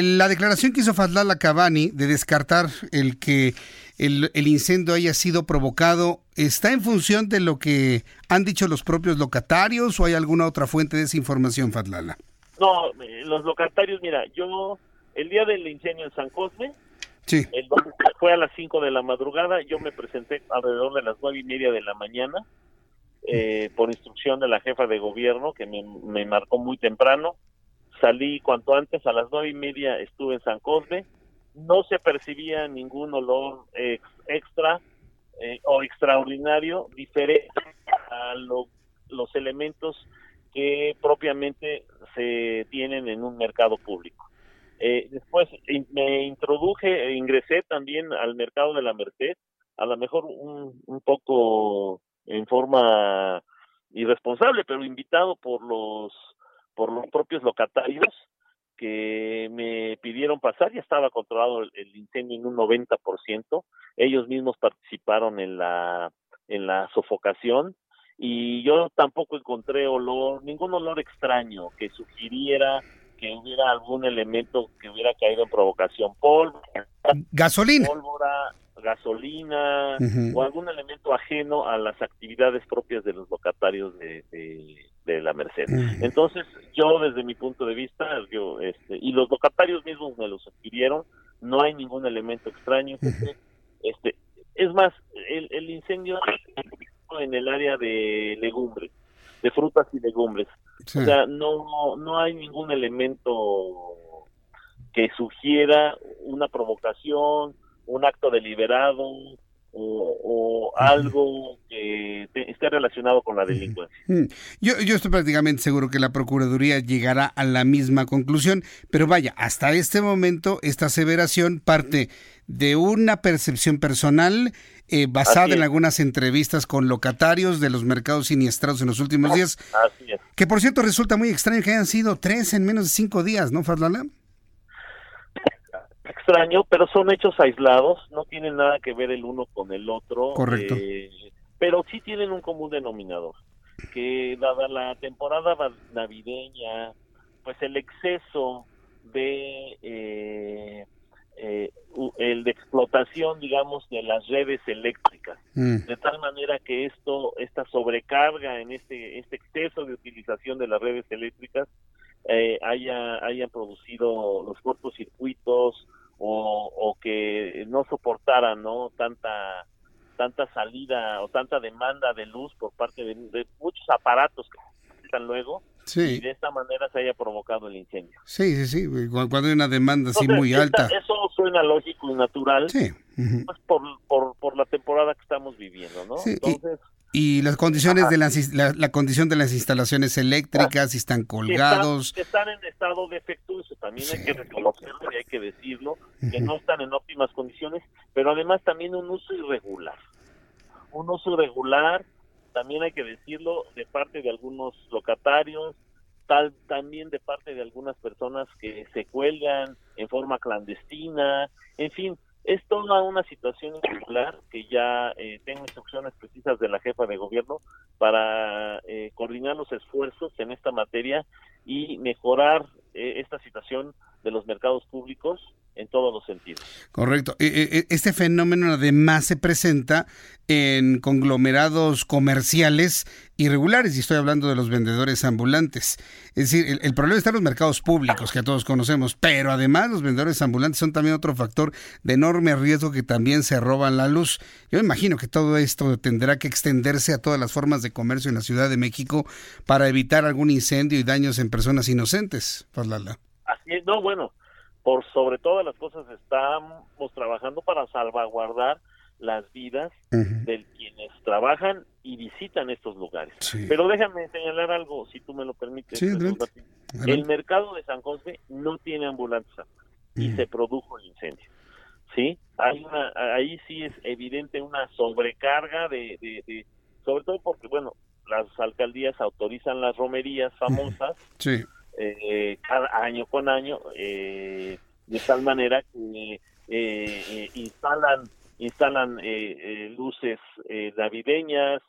la declaración que hizo Fadlala Cavani de descartar el que el, incendio haya sido provocado, ¿está en función de lo que han dicho los propios locatarios o hay alguna otra fuente de esa información, Fadlala? No, eh, los locatarios, mira, yo el día del incendio en San Cosme, sí. fue a las 5 de la madrugada, yo me presenté alrededor de las nueve y media de la mañana, eh, por instrucción de la jefa de gobierno, que me, me marcó muy temprano, salí cuanto antes, a las nueve y media estuve en San Cosme, no se percibía ningún olor extra eh, o extraordinario diferente a los elementos que propiamente se tienen en un mercado público. Eh, después me introduje, e ingresé también al mercado de la Merced, a lo mejor un, un poco en forma irresponsable, pero invitado por los por los propios locatarios que me pidieron pasar, ya estaba controlado el, incendio en un 90%, ellos mismos participaron en la en la sofocación y yo tampoco encontré olor, ningún olor extraño que sugiriera que hubiera algún elemento que hubiera caído en provocación, polvo, gasolina, pólvora, gasolina o algún elemento ajeno a las actividades propias de los locatarios de, de, la Merced. Entonces, yo desde mi punto de vista, yo, este, y los locatarios mismos me los adquirieron, no hay ningún elemento extraño. este, es más, el, el incendio en el área de legumbres, de frutas y legumbres. O sea, no, no hay ningún elemento que sugiera una provocación, un acto deliberado o, algo que esté relacionado con la delincuencia. Mm. Yo, yo estoy prácticamente seguro que la Procuraduría llegará a la misma conclusión, pero vaya, hasta este momento esta aseveración parte de una percepción personal eh, basada en algunas entrevistas con locatarios de los mercados siniestrados en los últimos días. Así es. Que por cierto resulta muy extraño que hayan sido tres en menos de cinco días, ¿no, Fadlala? Extraño, pero son hechos aislados, no tienen nada que ver el uno con el otro. Correcto. Eh, pero sí tienen un común denominador, que dada la temporada navideña, pues el exceso de eh, eh, el de explotación, digamos, de las redes eléctricas, mm. de tal manera que esto, esta sobrecarga en este, este exceso de utilización de las redes eléctricas, eh, haya, hayan producido los cortocircuitos o, o que no soportaran no tanta tanta salida o tanta demanda de luz por parte de, muchos aparatos que están luego y de esta manera se haya provocado el incendio. Sí, sí, sí, cuando hay una demanda así muy alta. Eso suena lógico y natural sí. pues por, por, por, la temporada que estamos viviendo, ¿no? Entonces... Y, las condiciones de las, la, condición de las instalaciones eléctricas, si están colgados. están, en estado defectuoso, también hay que reconocerlo y hay que decirlo, que no están en óptimas condiciones, pero además también un uso irregular. Un uso irregular también hay que decirlo de parte de algunos locatarios, tal también de parte de algunas personas que se cuelgan en forma clandestina, en fin, es toda una situación irregular que ya eh, tengo instrucciones precisas de la jefa de gobierno para eh, coordinar los esfuerzos en esta materia y mejorar eh, esta situación de los mercados públicos en todos los sentidos. Correcto. E, e, e, este fenómeno además se presenta en conglomerados comerciales irregulares, y estoy hablando de los vendedores ambulantes. Es decir, el, problema está en los mercados públicos, que todos conocemos, pero además los vendedores ambulantes son también otro factor de enorme riesgo que también se roban la luz. Yo imagino que todo esto tendrá que extenderse a todas las formas de comercio en la Ciudad de México para evitar algún incendio y daños en personas inocentes, Parlala. Así es, no, bueno, por sobre todas las cosas estamos trabajando para salvaguardar las vidas de quienes trabajan y visitan estos lugares. Pero déjame señalar algo, si tú me lo permites. el mercado de San José no tiene ambulancia y se produjo el incendio. ¿Sí? Hay una, ahí sí es evidente una sobrecarga de, de, sobre todo porque, bueno, las alcaldías autorizan las romerías famosas. Sí eh, cada año con año, eh, de tal manera que eh, instalan instalan luces navideñas,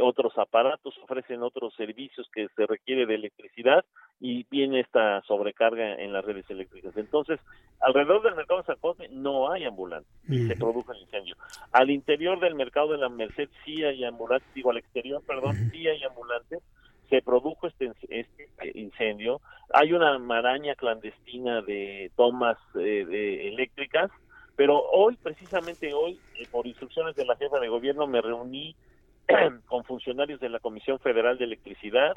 otros aparatos, ofrecen otros servicios que se requiere de electricidad y viene esta sobrecarga en las redes eléctricas. Entonces, alrededor del mercado de San José no hay ambulantes y se produce el incendio. Al interior del mercado de la Merced sí hay ambulantes, digo al exterior, perdón, sí hay ambulantes, se produjo este, este incendio. Hay una maraña clandestina de tomas eh, de eléctricas, pero hoy, precisamente hoy, eh, por instrucciones de la jefa de gobierno, me reuní [CLEARS THROAT] con funcionarios de la Comisión Federal de Electricidad,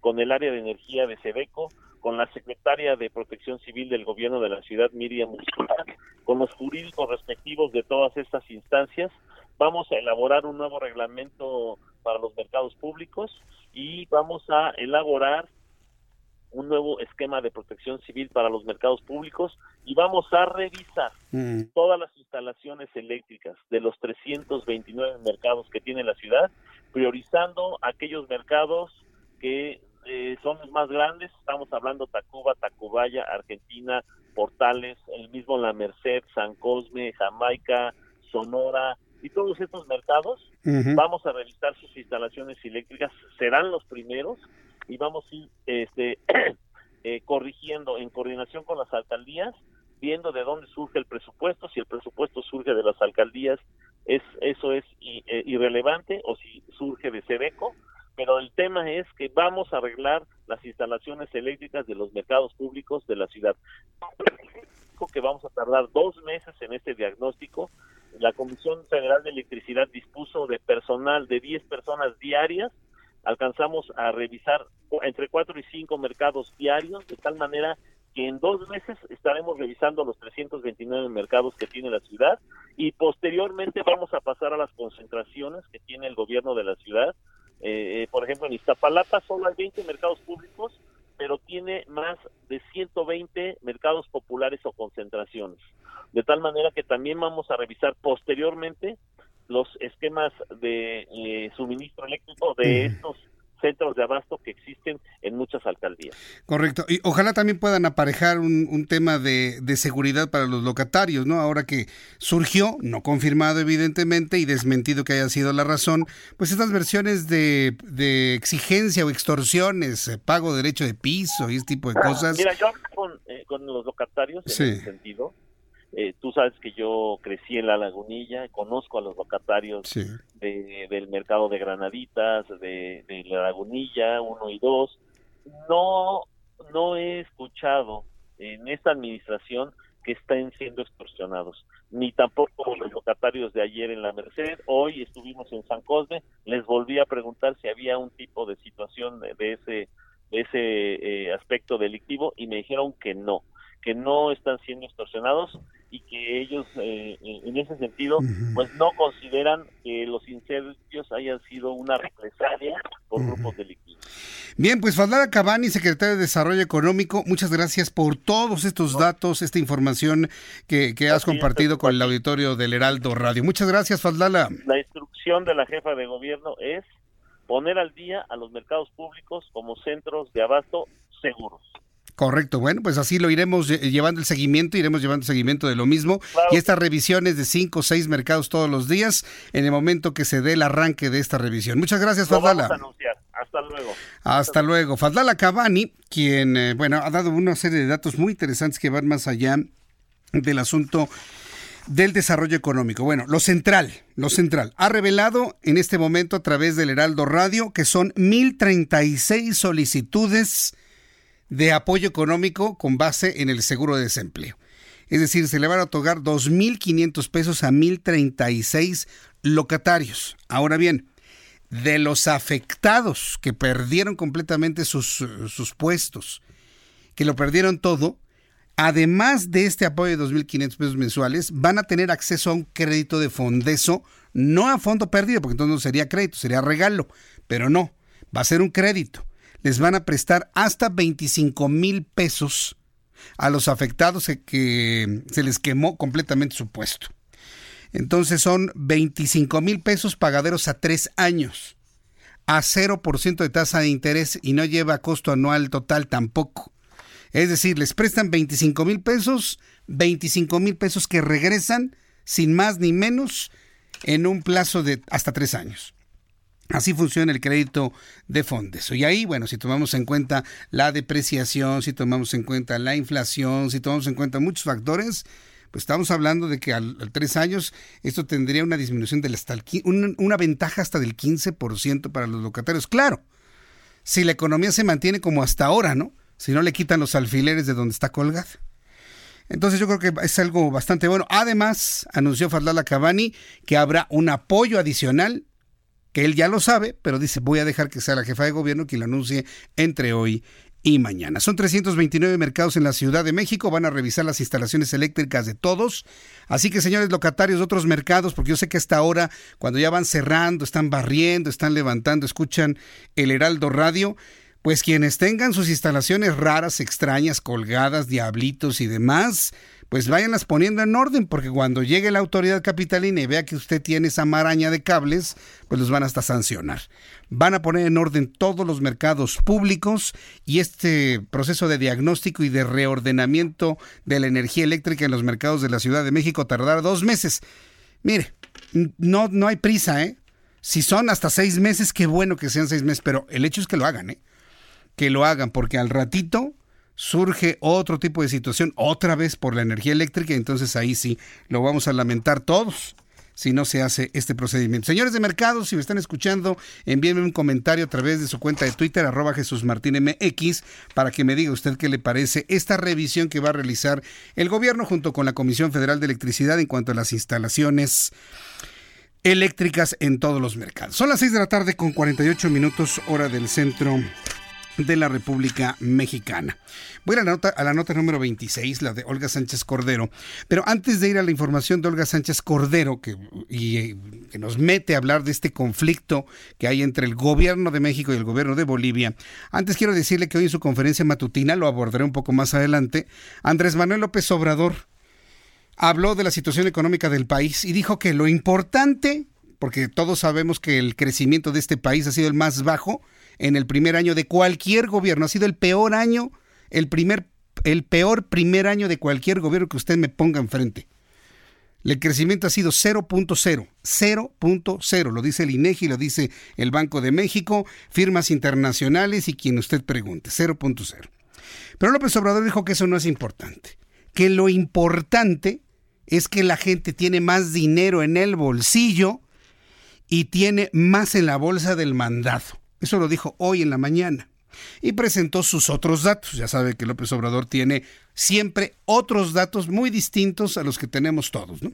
con el área de energía de Sedeco, con la secretaria de Protección Civil del Gobierno de la ciudad, Miriam Muscular, con los jurídicos respectivos de todas estas instancias. Vamos a elaborar un nuevo reglamento para los mercados públicos y vamos a elaborar un nuevo esquema de protección civil para los mercados públicos y vamos a revisar mm. todas las instalaciones eléctricas de los 329 mercados que tiene la ciudad, priorizando aquellos mercados que eh, son los más grandes, estamos hablando Tacuba, Tacubaya, Argentina, Portales, el mismo La Merced, San Cosme, Jamaica, Sonora, y todos estos mercados vamos a revisar sus instalaciones eléctricas, serán los primeros y vamos a ir este, [CLEARS THROAT] eh, corrigiendo en coordinación con las alcaldías, viendo de dónde surge el presupuesto, si el presupuesto surge de las alcaldías, es eso es eh, irrelevante o si surge de Sedeco, pero el tema es que vamos a arreglar las instalaciones eléctricas de los mercados públicos de la ciudad. Que vamos a tardar dos meses en este diagnóstico la Comisión Federal de Electricidad dispuso de personal de 10 personas diarias, alcanzamos a revisar entre 4 y 5 mercados diarios, de tal manera que en dos meses estaremos revisando los 329 mercados que tiene la ciudad y posteriormente vamos a pasar a las concentraciones que tiene el gobierno de la ciudad. Eh, eh, por ejemplo, en Iztapalapa solo hay 20 mercados públicos pero tiene más de 120 mercados populares o concentraciones. De tal manera que también vamos a revisar posteriormente los esquemas de eh, suministro eléctrico de estos centros de abasto que existen en muchas alcaldías. Correcto. Y ojalá también puedan aparejar un, tema de, seguridad para los locatarios, ¿no? Ahora que surgió, no confirmado evidentemente y desmentido que haya sido la razón, pues estas versiones de, exigencia o extorsiones, eh, pago derecho de piso y este tipo de cosas. Mira, yo con, eh, con los locatarios en ese sentido eh, tú sabes que yo crecí en la lagunilla, conozco a los locatarios del mercado de Granaditas, de, la lagunilla 1 y 2. no, no he escuchado en esta administración que estén siendo extorsionados, ni tampoco los locatarios de ayer en la Merced. Hoy estuvimos en San Cosme, les volví a preguntar si había un tipo de situación de, ese de ese eh, aspecto delictivo y me dijeron que no, que no están siendo extorsionados y que ellos eh, en ese sentido pues no consideran que los incendios hayan sido una represalia por grupos delictivos. Bien, pues Fadlara Cabani, secretario de Desarrollo Económico, muchas gracias por todos estos datos, esta información que, has compartido con el auditorio del Heraldo Radio. Muchas gracias, Fadlala. La instrucción de la jefa de gobierno es poner al día a los mercados públicos como centros de abasto seguros. Correcto, bueno, pues así lo iremos llevando el seguimiento, iremos llevando el seguimiento de lo mismo. Y estas revisiones de cinco o seis mercados todos los días en el momento que se dé el arranque de esta revisión. Muchas gracias, Fadala. Hasta luego. Hasta luego. Fadala Cavani, quien, eh, bueno, ha dado una serie de datos muy interesantes que van más allá del asunto del desarrollo económico. Bueno, lo central, lo central, ha revelado en este momento a través del Heraldo Radio que son 1.036 solicitudes de apoyo económico con base en el seguro de desempleo. Es decir, se le van a otorgar 2.500 pesos a 1.036 locatarios. Ahora bien, de los afectados que perdieron completamente sus, sus puestos, que lo perdieron todo, además de este apoyo de 2.500 pesos mensuales, van a tener acceso a un crédito de fondeso, no a fondo perdido, porque entonces no sería crédito, sería regalo, pero no, va a ser un crédito les van a prestar hasta 25 mil pesos a los afectados que se les quemó completamente su puesto. Entonces son 25 mil pesos pagaderos a tres años, a 0% de tasa de interés y no lleva costo anual total tampoco. Es decir, les prestan 25 mil pesos, 25 mil pesos que regresan sin más ni menos en un plazo de hasta tres años. Así funciona el crédito de fondos. Y ahí, bueno, si tomamos en cuenta la depreciación, si tomamos en cuenta la inflación, si tomamos en cuenta muchos factores, pues estamos hablando de que al, tres años esto tendría una disminución del hasta una ventaja hasta del 15% para los locatarios. Claro, si la economía se mantiene como hasta ahora, ¿no? Si no le quitan los alfileres de donde está colgada. Entonces yo creo que es algo bastante bueno. Además, anunció Fadlala Cavani que habrá un apoyo adicional que él ya lo sabe, pero dice, voy a dejar que sea la jefa de gobierno quien lo anuncie entre hoy y mañana. Son 329 mercados en la Ciudad de México, van a revisar las instalaciones eléctricas de todos. Así que señores locatarios de otros mercados, porque yo sé que hasta ahora, cuando ya van cerrando, están barriendo, están levantando, escuchan el Heraldo Radio, pues quienes tengan sus instalaciones raras, extrañas, colgadas, diablitos y demás, pues váyanlas poniendo en orden, porque cuando llegue la autoridad capitalina y vea que usted tiene esa maraña de cables, pues los van hasta sancionar. Van a poner en orden todos los mercados públicos y este proceso de diagnóstico y de reordenamiento de la energía eléctrica en los mercados de la Ciudad de México tardará dos meses. Mire, no, no hay prisa, ¿eh? Si son hasta seis meses, qué bueno que sean seis meses, pero el hecho es que lo hagan, ¿eh? Que lo hagan, porque al ratito surge otro tipo de situación, otra vez por la energía eléctrica, entonces ahí sí lo vamos a lamentar todos si no se hace este procedimiento. Señores de mercado, si me están escuchando, envíenme un comentario a través de su cuenta de Twitter, arroba Jesús Martín MX, para que me diga usted qué le parece esta revisión que va a realizar el gobierno junto con la Comisión Federal de Electricidad en cuanto a las instalaciones eléctricas en todos los mercados. Son las 6 de la tarde con 48 minutos hora del centro de la República Mexicana. Voy a la nota, a la nota número 26, la de Olga Sánchez Cordero. Pero antes de ir a la información de Olga Sánchez Cordero, que, y, que nos mete a hablar de este conflicto que hay entre el gobierno de México y el gobierno de Bolivia, antes quiero decirle que hoy en su conferencia matutina, lo abordaré un poco más adelante, Andrés Manuel López Obrador habló de la situación económica del país y dijo que lo importante, porque todos sabemos que el crecimiento de este país ha sido el más bajo, en el primer año de cualquier gobierno. Ha sido el peor año, el primer, el peor primer año de cualquier gobierno que usted me ponga enfrente. El crecimiento ha sido 0.0, 0.0, lo dice el INEGI, lo dice el Banco de México, firmas internacionales y quien usted pregunte, 0.0. Pero López Obrador dijo que eso no es importante, que lo importante es que la gente tiene más dinero en el bolsillo y tiene más en la bolsa del mandato. Eso lo dijo hoy en la mañana. y presentó sus otros datos. Ya sabe que López Obrador tiene siempre otros datos muy distintos a los que tenemos todos. ¿no?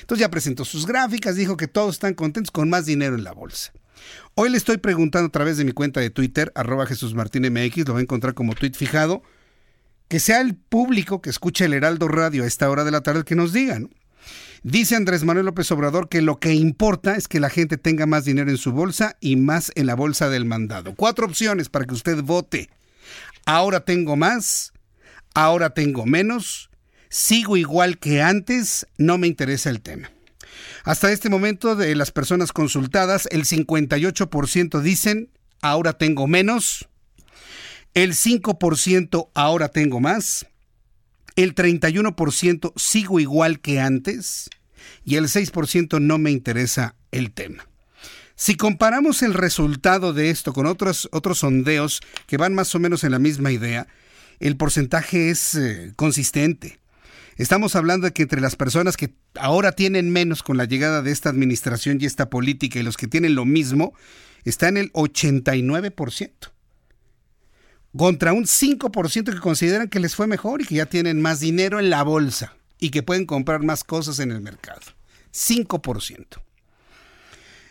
Entonces ya presentó sus gráficas, dijo que todos están contentos con más dinero en la bolsa. Hoy le estoy preguntando a través de mi cuenta de Twitter, arroba Jesús lo va a encontrar como tweet fijado, que sea el público que escuche el Heraldo Radio a esta hora de la tarde que nos digan. Dice Andrés Manuel López Obrador que lo que importa es que la gente tenga más dinero en su bolsa y más en la bolsa del mandado. Cuatro opciones para que usted vote. Ahora tengo más, ahora tengo menos, sigo igual que antes, no me interesa el tema. Hasta este momento de las personas consultadas, el 58% dicen, ahora tengo menos, el 5% ahora tengo más, el 31% sigo igual que antes y el 6% no me interesa el tema. Si comparamos el resultado de esto con otros, otros sondeos que van más o menos en la misma idea, el porcentaje es eh, consistente. Estamos hablando de que entre las personas que ahora tienen menos con la llegada de esta administración y esta política y los que tienen lo mismo, está en el 89% contra un 5% que consideran que les fue mejor y que ya tienen más dinero en la bolsa y que pueden comprar más cosas en el mercado. 5%.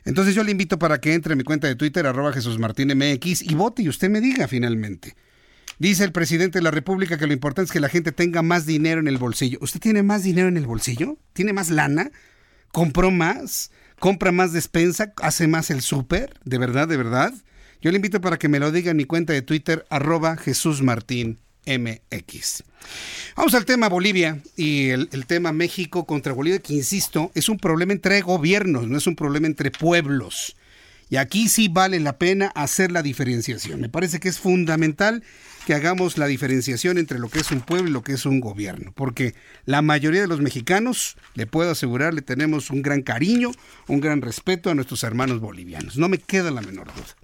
Entonces yo le invito para que entre a mi cuenta de Twitter, arroba Jesús Martín MX, y vote y usted me diga finalmente. Dice el presidente de la República que lo importante es que la gente tenga más dinero en el bolsillo. ¿Usted tiene más dinero en el bolsillo? ¿Tiene más lana? ¿Compró más? ¿Compra más despensa? ¿Hace más el súper? ¿De verdad, de verdad? Yo le invito para que me lo diga en mi cuenta de Twitter, arroba Jesús Martín MX. Vamos al tema Bolivia y el, tema México contra Bolivia, que insisto, es un problema entre gobiernos, no es un problema entre pueblos. Y aquí sí vale la pena hacer la diferenciación. Me parece que es fundamental que hagamos la diferenciación entre lo que es un pueblo y lo que es un gobierno, porque la mayoría de los mexicanos, le puedo asegurar, le tenemos un gran cariño, un gran respeto a nuestros hermanos bolivianos. No me queda la menor duda.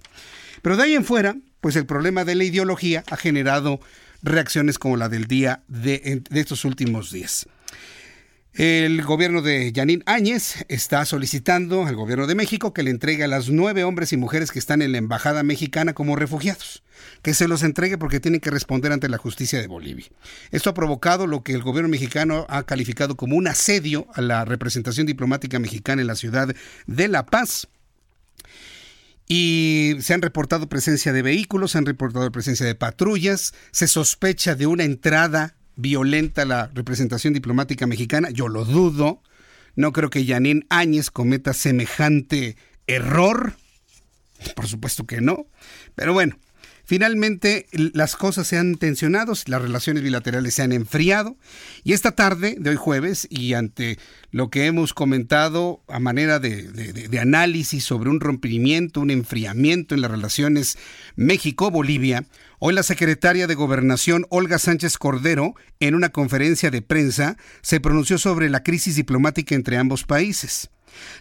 Pero de ahí en fuera, pues el problema de la ideología ha generado reacciones como la del día de, estos últimos días. El gobierno de Yanín Áñez está solicitando al gobierno de México que le entregue a las nueve hombres y mujeres que están en la embajada mexicana como refugiados, que se los entregue porque tienen que responder ante la justicia de Bolivia. Esto ha provocado lo que el gobierno mexicano ha calificado como un asedio a la representación diplomática mexicana en la ciudad de La Paz y se han reportado presencia de vehículos, se han reportado presencia de patrullas, se sospecha de una entrada violenta a la representación diplomática mexicana, yo lo dudo, no creo que Yanín Áñez cometa semejante error, por supuesto que no, pero bueno, Finalmente, las cosas se han tensionado, las relaciones bilaterales se han enfriado y esta tarde de hoy jueves y ante lo que hemos comentado a manera de, análisis sobre un rompimiento, un enfriamiento en las relaciones México-Bolivia, Hoy la secretaria de Gobernación, Olga Sánchez Cordero, en una conferencia de prensa, se pronunció sobre la crisis diplomática entre ambos países.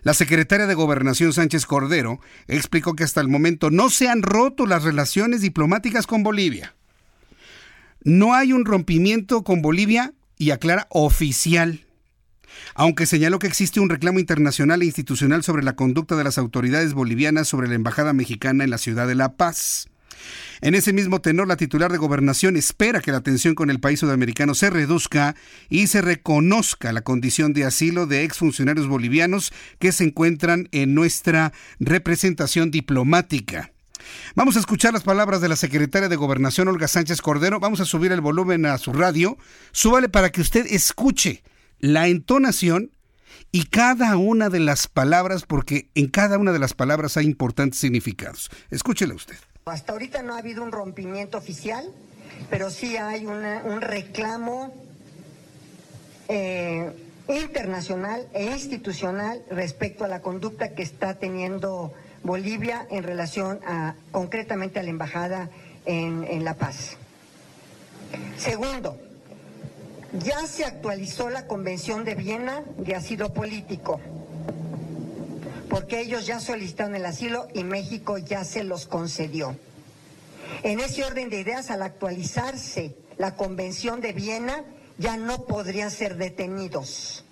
La secretaria de Gobernación Sánchez Cordero explicó que hasta el momento no se han roto las relaciones diplomáticas con Bolivia. No hay un rompimiento con Bolivia y aclara oficial. Aunque señaló que existe un reclamo internacional e institucional sobre la conducta de las autoridades bolivianas sobre la embajada mexicana en la ciudad de La Paz. En ese mismo tenor, la titular de gobernación espera que la tensión con el país sudamericano se reduzca y se reconozca la condición de asilo de exfuncionarios bolivianos que se encuentran en nuestra representación diplomática. Vamos a escuchar las palabras de la secretaria de Gobernación, Olga Sánchez Cordero. Vamos a subir el volumen a su radio. Súbale para que usted escuche la entonación y cada una de las palabras, porque en cada una de las palabras hay importantes significados. Escúchela usted. Hasta ahorita no ha habido un rompimiento oficial, pero sí hay un reclamo eh, internacional e institucional respecto a la conducta que está teniendo Bolivia en relación a concretamente a la embajada en, en La Paz. Segundo, ya se actualizó la Convención de Viena de Asilo Político porque ellos ya solicitaron el asilo y México ya se los concedió. En ese orden de ideas, al actualizarse la Convención de Viena, ya no podrían ser detenidos.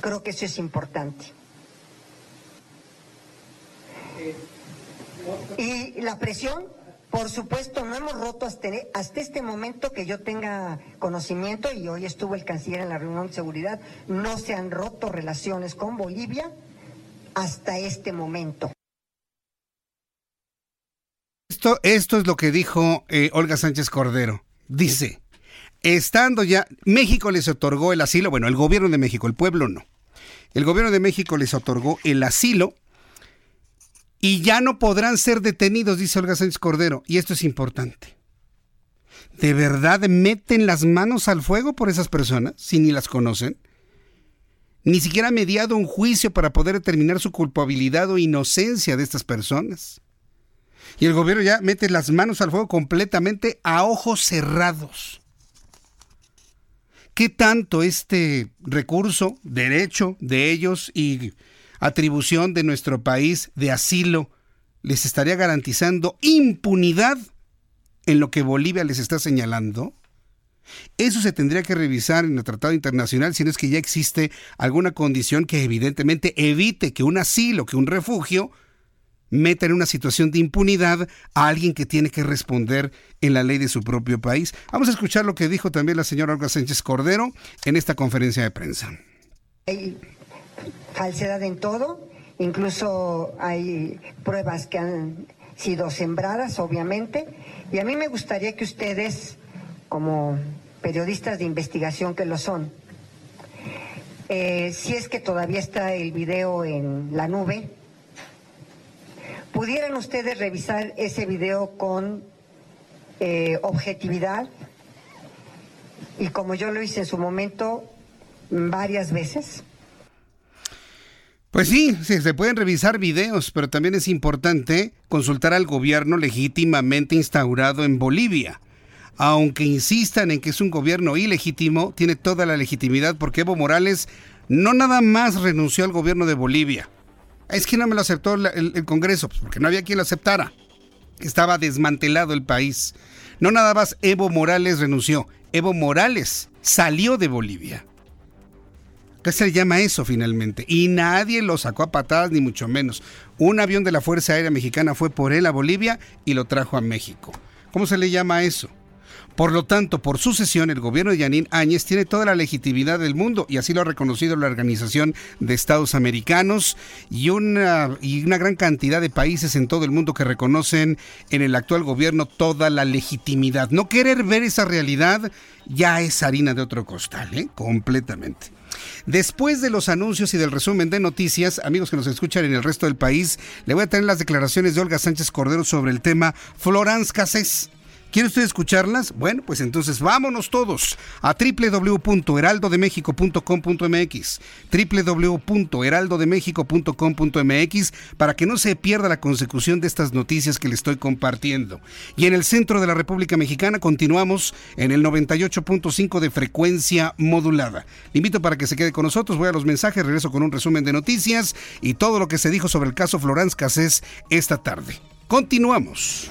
Creo que eso es importante. Y la presión, por supuesto, no hemos roto hasta, este momento que yo tenga conocimiento, y hoy estuvo el canciller en la reunión de seguridad, no se han roto relaciones con Bolivia hasta este momento. Esto, esto es lo que dijo eh, Olga Sánchez Cordero. Dice, estando ya, México les otorgó el asilo, bueno, el gobierno de México, el pueblo no. El gobierno de México les otorgó el asilo y ya no podrán ser detenidos, dice Olga Sánchez Cordero. Y esto es importante. ¿De verdad meten las manos al fuego por esas personas si ni las conocen? Ni siquiera ha mediado un juicio para poder determinar su culpabilidad o inocencia de estas personas. Y el gobierno ya mete las manos al fuego completamente a ojos cerrados. ¿Qué tanto este recurso, derecho de ellos y atribución de nuestro país de asilo les estaría garantizando impunidad en lo que Bolivia les está señalando? Eso se tendría que revisar en el Tratado Internacional si no es que ya existe alguna condición que evidentemente evite que un asilo, que un refugio, meta en una situación de impunidad a alguien que tiene que responder en la ley de su propio país. Vamos a escuchar lo que dijo también la señora Olga Sánchez Cordero en esta conferencia de prensa. Falsedad en todo, incluso hay pruebas que han sido sembradas, obviamente, y a mí me gustaría que ustedes, como periodistas de investigación que lo son, eh, si es que todavía está el video en la nube, ¿Pudieran ustedes revisar ese video con eh, objetividad? Y como yo lo hice en su momento varias veces. Pues sí, sí, se pueden revisar videos, pero también es importante consultar al gobierno legítimamente instaurado en Bolivia. Aunque insistan en que es un gobierno ilegítimo, tiene toda la legitimidad porque Evo Morales no nada más renunció al gobierno de Bolivia, es que no me lo aceptó el, Congreso, pues porque no había quien lo aceptara. Estaba desmantelado el país. No nada más Evo Morales renunció, Evo Morales salió de Bolivia. ¿Qué se llama eso finalmente? Y nadie lo sacó a patadas, ni mucho menos. Un avión de la Fuerza Aérea Mexicana fue por él a Bolivia y lo trajo a México. ¿Cómo se le llama eso? Por lo tanto, por sucesión, el gobierno de Yanín Áñez tiene toda la legitimidad del mundo y así lo ha reconocido la Organización de Estados Americanos y una, y una gran cantidad de países en todo el mundo que reconocen en el actual gobierno toda la legitimidad. No querer ver esa realidad ya es harina de otro costal, ¿eh? completamente. Después de los anuncios y del resumen de noticias, amigos que nos escuchan en el resto del país, le voy a tener las declaraciones de Olga Sánchez Cordero sobre el tema Florence Cassés. ¿Quiere usted escucharlas? Bueno, pues entonces vámonos todos a www.heraldodemexico.com.mx www.heraldodemexico.com.mx para que no se pierda la consecución de estas noticias que le estoy compartiendo. Y en el centro de la República Mexicana continuamos en el 98.5 de frecuencia modulada. Le invito para que se quede con nosotros, voy a los mensajes, regreso con un resumen de noticias y todo lo que se dijo sobre el caso Florence Cassés esta tarde. Continuamos.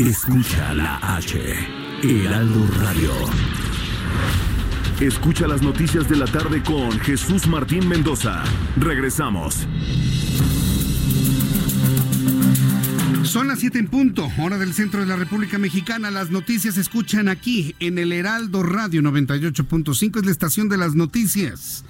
Escucha la H, Heraldo Radio. Escucha las noticias de la tarde con Jesús Martín Mendoza. Regresamos. Son las 7 en punto, hora del centro de la República Mexicana. Las noticias se escuchan aquí en el Heraldo Radio 98.5. Es la estación de las noticias.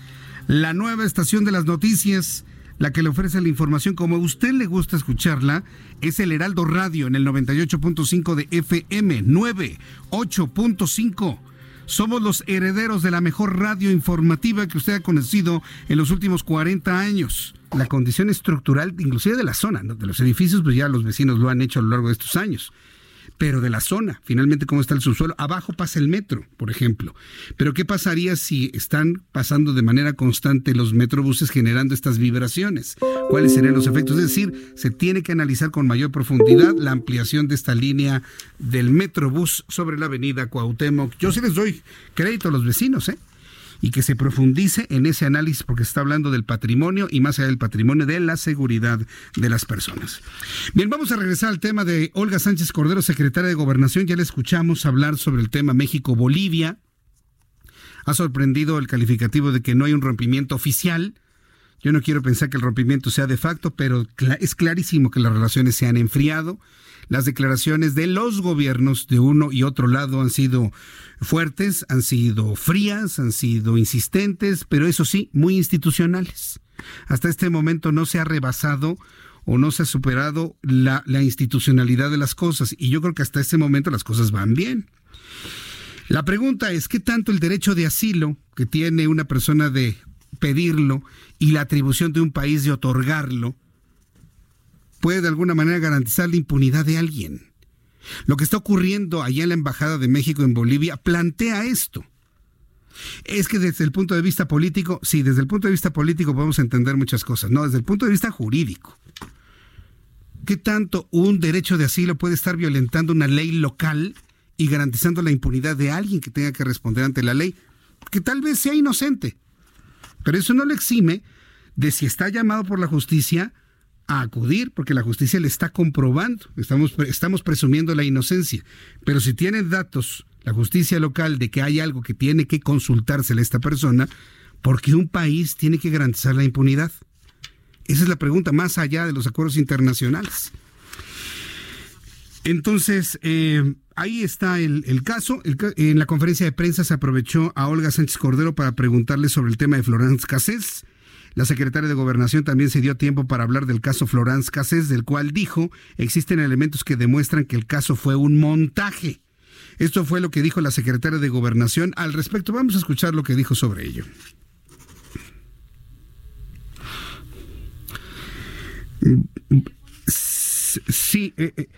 La nueva estación de las noticias la que le ofrece la información como a usted le gusta escucharla, es el Heraldo Radio en el 98.5 de FM 98.5. Somos los herederos de la mejor radio informativa que usted ha conocido en los últimos 40 años. La condición estructural, inclusive de la zona, de los edificios, pues ya los vecinos lo han hecho a lo largo de estos años. Pero de la zona, finalmente cómo está el subsuelo. Abajo pasa el metro, por ejemplo. Pero ¿qué pasaría si están pasando de manera constante los metrobuses generando estas vibraciones? ¿Cuáles serían los efectos? Es decir, se tiene que analizar con mayor profundidad la ampliación de esta línea del metrobús sobre la avenida Cuauhtémoc. Yo sí les doy crédito a los vecinos, ¿eh? Y que se profundice en ese análisis porque está hablando del patrimonio y más allá del patrimonio de la seguridad de las personas. Bien, vamos a regresar al tema de Olga Sánchez Cordero, secretaria de Gobernación. Ya le escuchamos hablar sobre el tema México-Bolivia. Ha sorprendido el calificativo de que no hay un rompimiento oficial. Yo no quiero pensar que el rompimiento sea de facto, pero es clarísimo que las relaciones se han enfriado. Las declaraciones de los gobiernos de uno y otro lado han sido fuertes, han sido frías, han sido insistentes, pero eso sí, muy institucionales. Hasta este momento no se ha rebasado o no se ha superado la, institucionalidad de las cosas y yo creo que hasta este momento las cosas van bien. La pregunta es, ¿qué tanto el derecho de asilo que tiene una persona de pedirlo y la atribución de un país de otorgarlo puede de alguna manera garantizar la impunidad de alguien. Lo que está ocurriendo allá en la Embajada de México en Bolivia plantea esto. Es que desde el punto de vista político, sí, desde el punto de vista político podemos entender muchas cosas, no, desde el punto de vista jurídico. ¿Qué tanto un derecho de asilo puede estar violentando una ley local y garantizando la impunidad de alguien que tenga que responder ante la ley? Que tal vez sea inocente, pero eso no le exime de si está llamado por la justicia a acudir porque la justicia le está comprobando, estamos, estamos presumiendo la inocencia, pero si tiene datos la justicia local de que hay algo que tiene que consultársele a esta persona, ¿por qué un país tiene que garantizar la impunidad? Esa es la pregunta más allá de los acuerdos internacionales. Entonces, eh, ahí está el, caso. en la conferencia de prensa se aprovechó a Olga Sánchez Cordero para preguntarle sobre el tema de Florence Cassés. La secretaria de Gobernación también se dio tiempo para hablar del caso Florence Cassés, del cual dijo existen elementos que demuestran que el caso fue un montaje. Esto fue lo que dijo la secretaria de Gobernación al respecto. Vamos a escuchar lo que dijo sobre ello. Sí, eh, eh,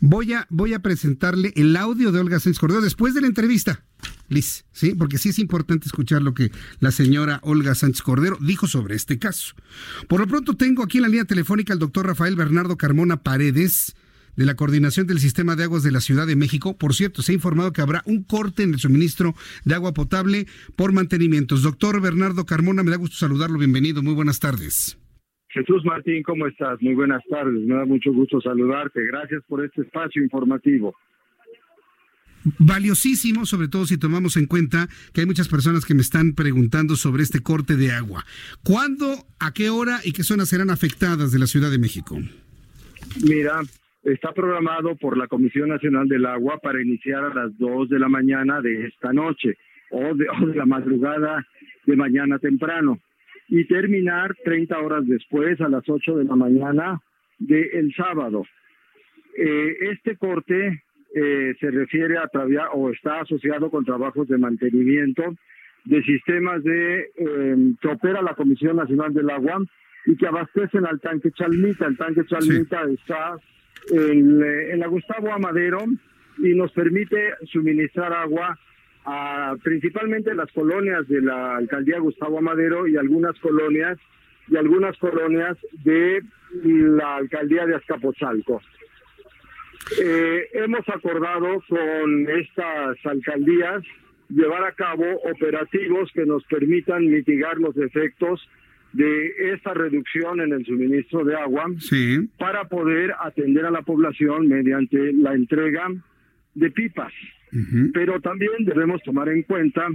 voy, a, voy a presentarle el audio de Olga Sánchez Cordero después de la entrevista. Liz, ¿sí? Porque sí es importante escuchar lo que la señora Olga Sánchez Cordero dijo sobre este caso. Por lo pronto tengo aquí en la línea telefónica al doctor Rafael Bernardo Carmona Paredes, de la Coordinación del Sistema de Aguas de la Ciudad de México. Por cierto, se ha informado que habrá un corte en el suministro de agua potable por mantenimientos. Doctor Bernardo Carmona, me da gusto saludarlo. Bienvenido, muy buenas tardes. Jesús Martín, ¿cómo estás? Muy buenas tardes. Me da mucho gusto saludarte. Gracias por este espacio informativo valiosísimo, sobre todo si tomamos en cuenta que hay muchas personas que me están preguntando sobre este corte de agua. ¿Cuándo, a qué hora y qué zonas serán afectadas de la Ciudad de México? Mira, está programado por la Comisión Nacional del Agua para iniciar a las 2 de la mañana de esta noche o de, la madrugada de mañana temprano y terminar 30 horas después a las 8 de la mañana del sábado. Eh, este corte eh, se refiere a o está asociado con trabajos de mantenimiento de sistemas de eh, que opera la Comisión Nacional del Agua y que abastecen al tanque Chalmita. El tanque Chalmita está en, en, la Gustavo Amadero y nos permite suministrar agua a principalmente las colonias de la alcaldía Gustavo Amadero y algunas colonias y algunas colonias de la alcaldía de Azcapotzalco. Eh, hemos acordado con estas alcaldías llevar a cabo operativos que nos permitan mitigar los efectos de esta reducción en el suministro de agua para poder atender a la población mediante la entrega de pipas. Pero también debemos tomar en cuenta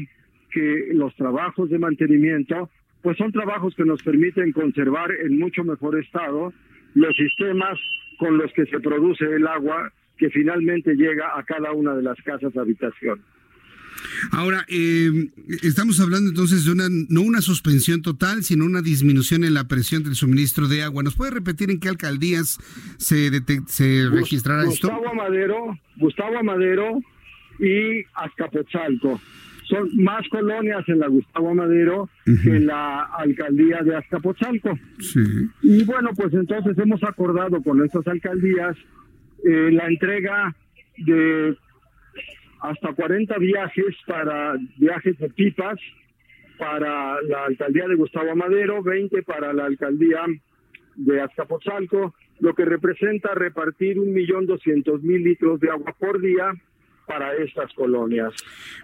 que los trabajos de mantenimiento pues son trabajos que nos permiten conservar en mucho mejor estado los sistemas con los que se produce el agua que finalmente llega a cada una de las casas de habitación. Ahora, eh, estamos hablando entonces de una, no una suspensión total, sino una disminución en la presión del suministro de agua. ¿Nos puede repetir en qué alcaldías se, se registrará esto? Gustavo Amadero, Gustavo Amadero y Azcapotzalco. Son más colonias en la Gustavo Amadero que en la alcaldía de Azcapotzalco. Y bueno, pues entonces hemos acordado con estas alcaldías eh, la entrega de hasta 40 viajes para viajes de pipas para la alcaldía de Gustavo Madero, 20 para la alcaldía de Azcapotzalco, lo que representa repartir un millón doscientos mil litros de agua por día para estas colonias.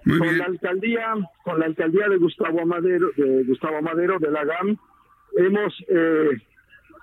con la alcaldía, con la alcaldía de Gustavo Madero, de Gustavo Madero de la GAM, hemos eh,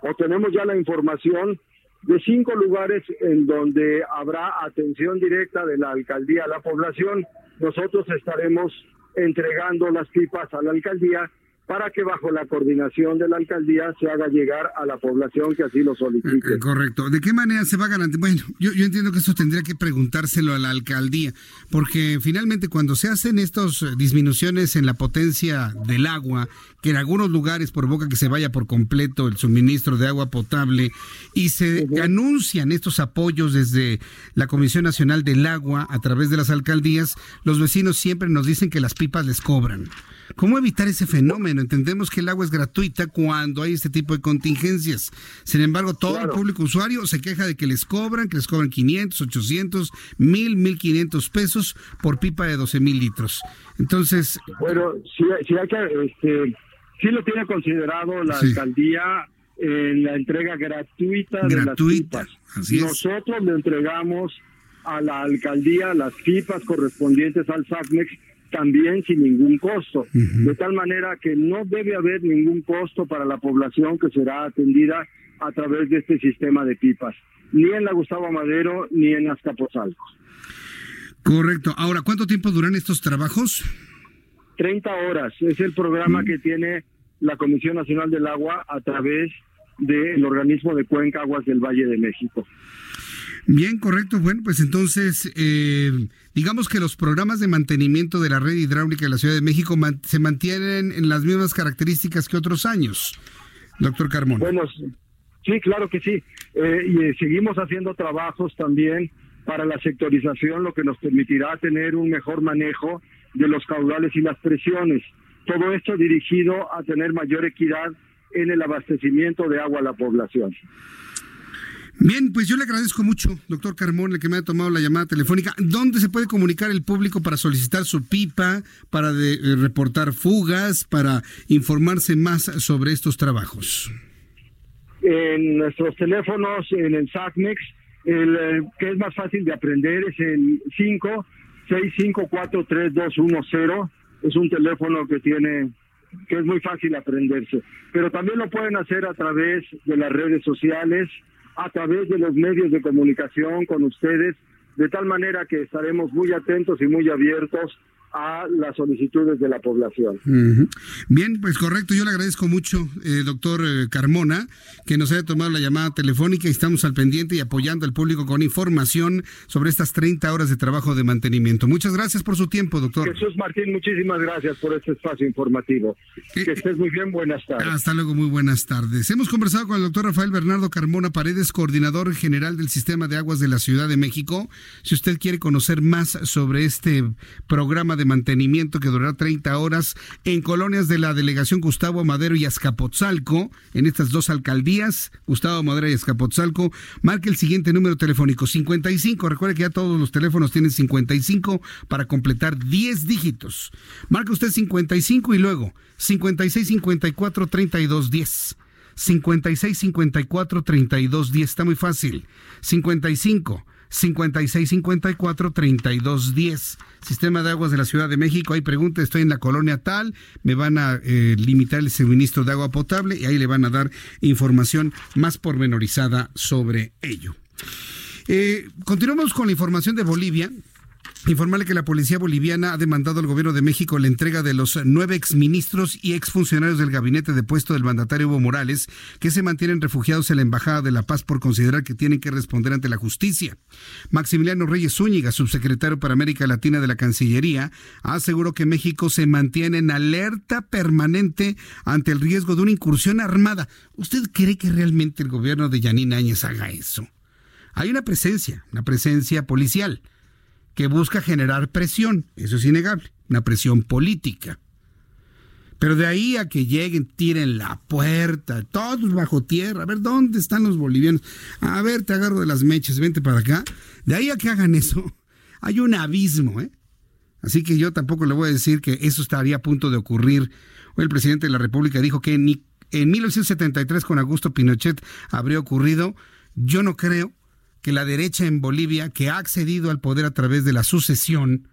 o tenemos ya la información de cinco lugares en donde habrá atención directa de la alcaldía a la población. Nosotros estaremos entregando las pipas a la alcaldía para que bajo la coordinación de la alcaldía se haga llegar a la población que así lo solicite. Eh, correcto. ¿De qué manera se va a garantizar? Bueno, yo, yo entiendo que esto tendría que preguntárselo a la alcaldía, porque finalmente cuando se hacen estas disminuciones en la potencia del agua, que en algunos lugares provoca que se vaya por completo el suministro de agua potable, y se anuncian estos apoyos desde la Comisión Nacional del Agua a través de las alcaldías, los vecinos siempre nos dicen que las pipas les cobran. ¿Cómo evitar ese fenómeno? Entendemos que el agua es gratuita cuando hay este tipo de contingencias. Sin embargo, todo el público usuario se queja de que les cobran, que les cobran 500, 800, 1000, 1500 pesos por pipa de 12 mil litros. Entonces. Bueno, si, hay que. Este, sí lo tiene considerado la alcaldía en la entrega gratuita, de las pipas. Nosotros le entregamos a la alcaldía las pipas correspondientes al SACMEX también sin ningún costo, de tal manera que no debe haber ningún costo para la población que será atendida a través de este sistema de pipas, ni en la Gustavo Madero ni en Azcapotzalco. Correcto. Ahora, ¿cuánto tiempo duran estos trabajos? 30 horas. Es el programa que tiene la Comisión Nacional del Agua a través del organismo de Cuenca Aguas del Valle de México. Bien, correcto. Bueno, pues entonces, eh, digamos que los programas de mantenimiento de la red hidráulica de la Ciudad de México se mantienen en las mismas características que otros años, doctor Carmona. Bueno, sí, claro que sí. Eh, y eh, seguimos haciendo trabajos también para la sectorización, lo que nos permitirá tener un mejor manejo de los caudales y las presiones. Todo esto dirigido a tener mayor equidad en el abastecimiento de agua a la población. Bien, pues yo le agradezco mucho, doctor Carmón, que me ha tomado la llamada telefónica. ¿Dónde se puede comunicar el público para solicitar su pipa, para eh, reportar fugas, para informarse más sobre estos trabajos? En nuestros teléfonos, en el SACMEX, el eh, que es más fácil de aprender es el 5 6543210. Es un teléfono que tiene que es muy fácil aprenderse, pero también lo pueden hacer a través de las redes sociales a través de los medios de comunicación con ustedes, de tal manera que estaremos muy atentos y muy abiertos a las solicitudes de la población. Bien, pues correcto, yo le agradezco mucho, eh, doctor eh, Carmona, que nos haya tomado la llamada telefónica y estamos al pendiente y apoyando al público con información sobre estas 30 horas de trabajo de mantenimiento. Muchas gracias por su tiempo, doctor. Jesús Martín, muchísimas gracias por este espacio informativo. Eh, que estés muy bien, buenas tardes. Hasta luego, muy buenas tardes. Hemos conversado con el doctor Rafael Bernardo Carmona Paredes, coordinador general del Sistema de Aguas de la Ciudad de México. Si usted quiere conocer más sobre este programa de mantenimiento que durará 30 horas en colonias de la delegación Gustavo Madero y Azcapotzalco, en estas dos alcaldías, Gustavo Madero y Azcapotzalco. Marque el siguiente número telefónico, 55. Recuerde que ya todos los teléfonos tienen 55 para completar 10 dígitos. Marque usted 55 y luego 56 54 32 10. 56 54 32 10. Está muy fácil. 55 5654 3210. Sistema de aguas de la Ciudad de México. Hay pregunta, estoy en la colonia tal, me van a eh, limitar el suministro de agua potable y ahí le van a dar información más pormenorizada sobre ello. Eh, continuamos con la información de Bolivia. Informarle que la policía boliviana ha demandado al gobierno de México la entrega de los nueve exministros y exfuncionarios del gabinete de puesto del mandatario Evo Morales que se mantienen refugiados en la Embajada de la Paz por considerar que tienen que responder ante la justicia. Maximiliano Reyes Zúñiga, subsecretario para América Latina de la Cancillería, aseguró que México se mantiene en alerta permanente ante el riesgo de una incursión armada. ¿Usted cree que realmente el gobierno de Yanina Áñez haga eso? Hay una presencia, una presencia policial que busca generar presión, eso es innegable, una presión política. Pero de ahí a que lleguen, tiren la puerta, todos bajo tierra, a ver dónde están los bolivianos. A ver, te agarro de las mechas, vente para acá. De ahí a que hagan eso, [LAUGHS] hay un abismo, ¿eh? Así que yo tampoco le voy a decir que eso estaría a punto de ocurrir. Hoy el presidente de la República dijo que ni en 1973 con Augusto Pinochet habría ocurrido. Yo no creo que la derecha en Bolivia, que ha accedido al poder a través de la sucesión,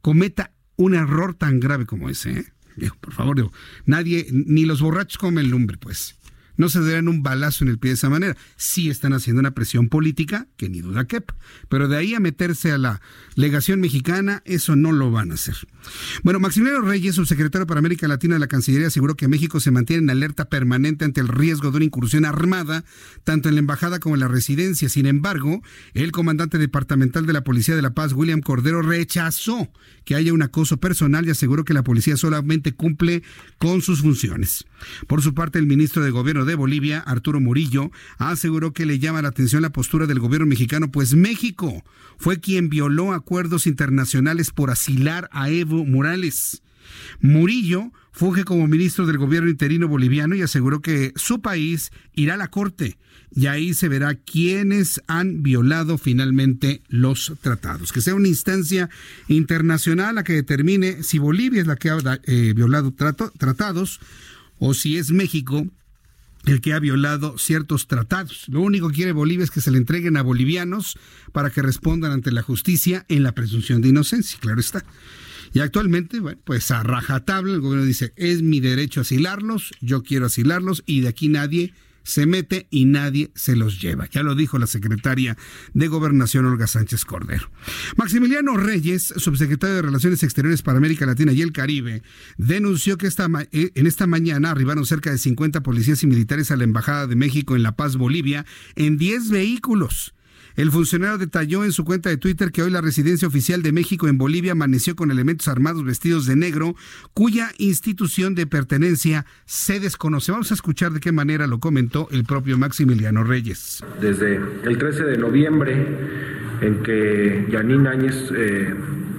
cometa un error tan grave como ese. ¿eh? por favor, nadie, ni los borrachos comen lumbre, pues no se darán un balazo en el pie de esa manera. Sí están haciendo una presión política, que ni duda quepa, pero de ahí a meterse a la legación mexicana, eso no lo van a hacer. Bueno, Maximiliano Reyes, subsecretario para América Latina de la Cancillería, aseguró que México se mantiene en alerta permanente ante el riesgo de una incursión armada, tanto en la embajada como en la residencia. Sin embargo, el comandante departamental de la Policía de la Paz, William Cordero, rechazó que haya un acoso personal y aseguró que la policía solamente cumple con sus funciones. Por su parte, el ministro de Gobierno de Bolivia, Arturo Murillo, aseguró que le llama la atención la postura del gobierno mexicano, pues México fue quien violó acuerdos internacionales por asilar a Evo Morales. Murillo funge como ministro del gobierno interino boliviano y aseguró que su país irá a la corte y ahí se verá quiénes han violado finalmente los tratados. Que sea una instancia internacional la que determine si Bolivia es la que ha eh, violado tratados o si es México el que ha violado ciertos tratados. Lo único que quiere Bolivia es que se le entreguen a bolivianos para que respondan ante la justicia en la presunción de inocencia, claro está. Y actualmente, bueno, pues a rajatabla el gobierno dice, es mi derecho asilarlos, yo quiero asilarlos y de aquí nadie se mete y nadie se los lleva. Ya lo dijo la secretaria de Gobernación Olga Sánchez Cordero. Maximiliano Reyes, subsecretario de Relaciones Exteriores para América Latina y el Caribe, denunció que esta eh, en esta mañana arribaron cerca de 50 policías y militares a la Embajada de México en La Paz, Bolivia, en 10 vehículos el funcionario detalló en su cuenta de Twitter que hoy la residencia oficial de México en Bolivia amaneció con elementos armados vestidos de negro, cuya institución de pertenencia se desconoce. Vamos a escuchar de qué manera lo comentó el propio Maximiliano Reyes. Desde el 13 de noviembre, en que Yanín Áñez eh,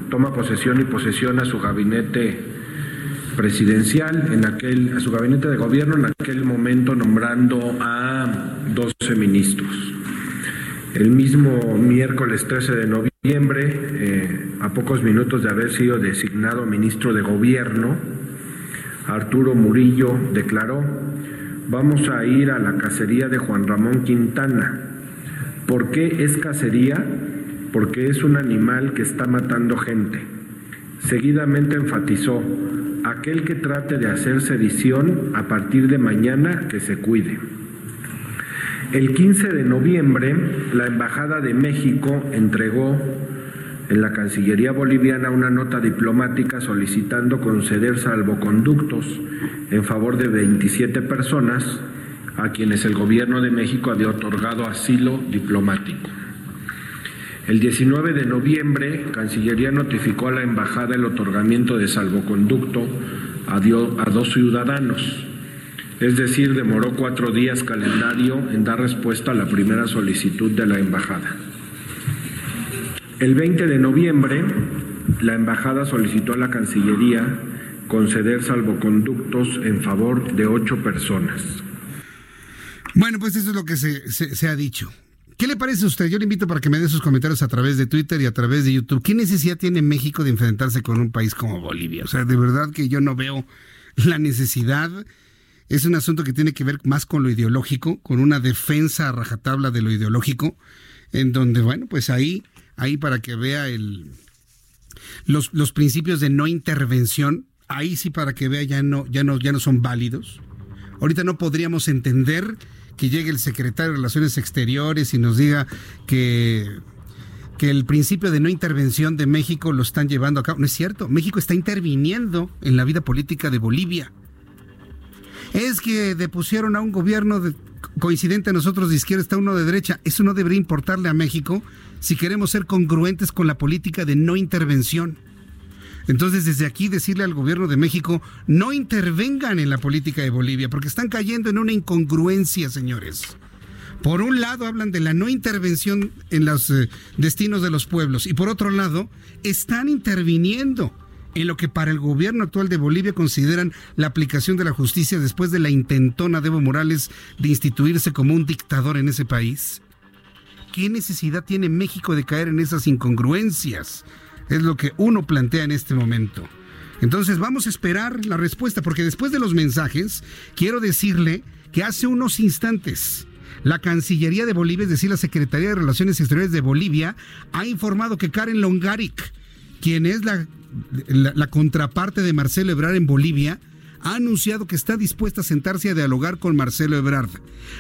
toma posesión y posesiona su gabinete presidencial, en aquel, a su gabinete de gobierno, en aquel momento nombrando a 12 ministros. El mismo miércoles 13 de noviembre, eh, a pocos minutos de haber sido designado ministro de Gobierno, Arturo Murillo declaró, vamos a ir a la cacería de Juan Ramón Quintana. ¿Por qué es cacería? Porque es un animal que está matando gente. Seguidamente enfatizó, aquel que trate de hacer sedición a partir de mañana que se cuide. El 15 de noviembre, la Embajada de México entregó en la Cancillería boliviana una nota diplomática solicitando conceder salvoconductos en favor de 27 personas a quienes el gobierno de México había otorgado asilo diplomático. El 19 de noviembre, Cancillería notificó a la Embajada el otorgamiento de salvoconducto a, a dos ciudadanos, es decir, demoró cuatro días calendario en dar respuesta a la primera solicitud de la embajada. El 20 de noviembre, la embajada solicitó a la Cancillería conceder salvoconductos en favor de ocho personas. Bueno, pues eso es lo que se, se, ha dicho. ¿Qué le parece a usted? Yo le invito para que me dé sus comentarios a través de Twitter y a través de YouTube. ¿Qué necesidad tiene México de enfrentarse con un país como Bolivia? O sea, de verdad que yo no veo la necesidad es un asunto que tiene que ver más con lo ideológico, con una defensa a rajatabla de lo ideológico, en donde, bueno, pues ahí, ahí para que vea el, los, los principios de no intervención, ahí sí para que vea ya no, ya no, ya no son válidos. Ahorita no podríamos entender que llegue el secretario de Relaciones Exteriores y nos diga que que el principio de no intervención de México lo están llevando a cabo. No es cierto. México está interviniendo en la vida política de Bolivia es que depusieron a un gobierno coincidente a nosotros de izquierda, está uno de derecha. Eso no debería importarle a México si queremos ser congruentes con la política de no intervención. Entonces, desde aquí decirle al gobierno de México, no intervengan en la política de Bolivia, porque están cayendo en una incongruencia, señores. Por un lado hablan de la no intervención en los eh, destinos de los pueblos y por otro lado están interviniendo en lo que para el gobierno actual de Bolivia consideran la aplicación de la justicia después de la intentona de Evo Morales de instituirse como un dictador en ese país? ¿Qué necesidad tiene México de caer en esas incongruencias? Es lo que uno plantea en este momento. Entonces vamos a esperar la respuesta, porque después de los mensajes, quiero decirle que hace unos instantes la Cancillería de Bolivia, es decir, la Secretaría de Relaciones Exteriores de Bolivia, ha informado que Karen Longaric, quien es la, la, contraparte de Marcelo Ebrard en Bolivia, ha anunciado que está dispuesta a sentarse a dialogar con Marcelo Ebrard.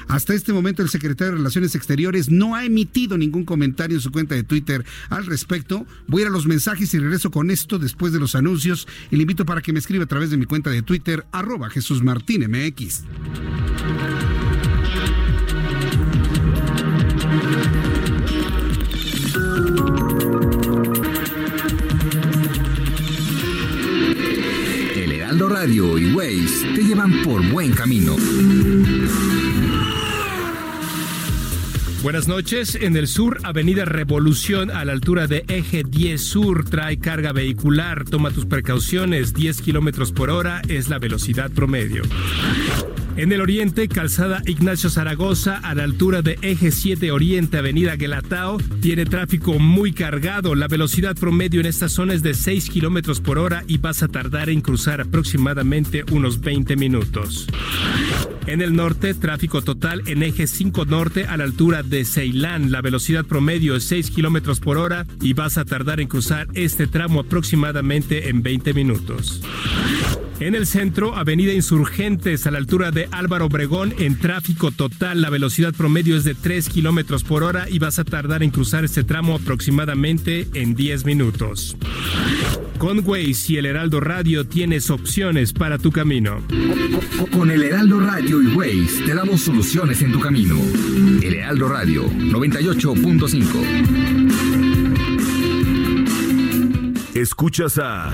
Hasta este momento el secretario de Relaciones Exteriores no ha emitido ningún comentario en su cuenta de Twitter al respecto. Voy a ir a los mensajes y regreso con esto después de los anuncios y le invito para que me escriba a través de mi cuenta de Twitter arroba Jesús Martín MX. Radio y Waze te llevan por buen camino. Buenas noches. En el sur, Avenida Revolución, a la altura de Eje 10 Sur, trae carga vehicular. Toma tus precauciones. 10 kilómetros por hora es la velocidad promedio. En el oriente, calzada Ignacio Zaragoza, a la altura de Eje 7 Oriente, Avenida Guelatao, tiene tráfico muy cargado. La velocidad promedio en esta zona es de 6 kilómetros por hora y vas a tardar en cruzar aproximadamente unos 20 minutos. En el norte, tráfico total en eje 5 norte a la altura de Ceilán. La velocidad promedio es 6 kilómetros por hora y vas a tardar en cruzar este tramo aproximadamente en 20 minutos. En el centro, Avenida Insurgentes a la altura de Álvaro Obregón en tráfico total. La velocidad promedio es de 3 kilómetros por hora y vas a tardar en cruzar este tramo aproximadamente en 10 minutos. Con Waze y el Heraldo Radio tienes opciones para tu camino. Con el Heraldo Radio y Waze te damos soluciones en tu camino. El Heraldo Radio 98.5. Escuchas a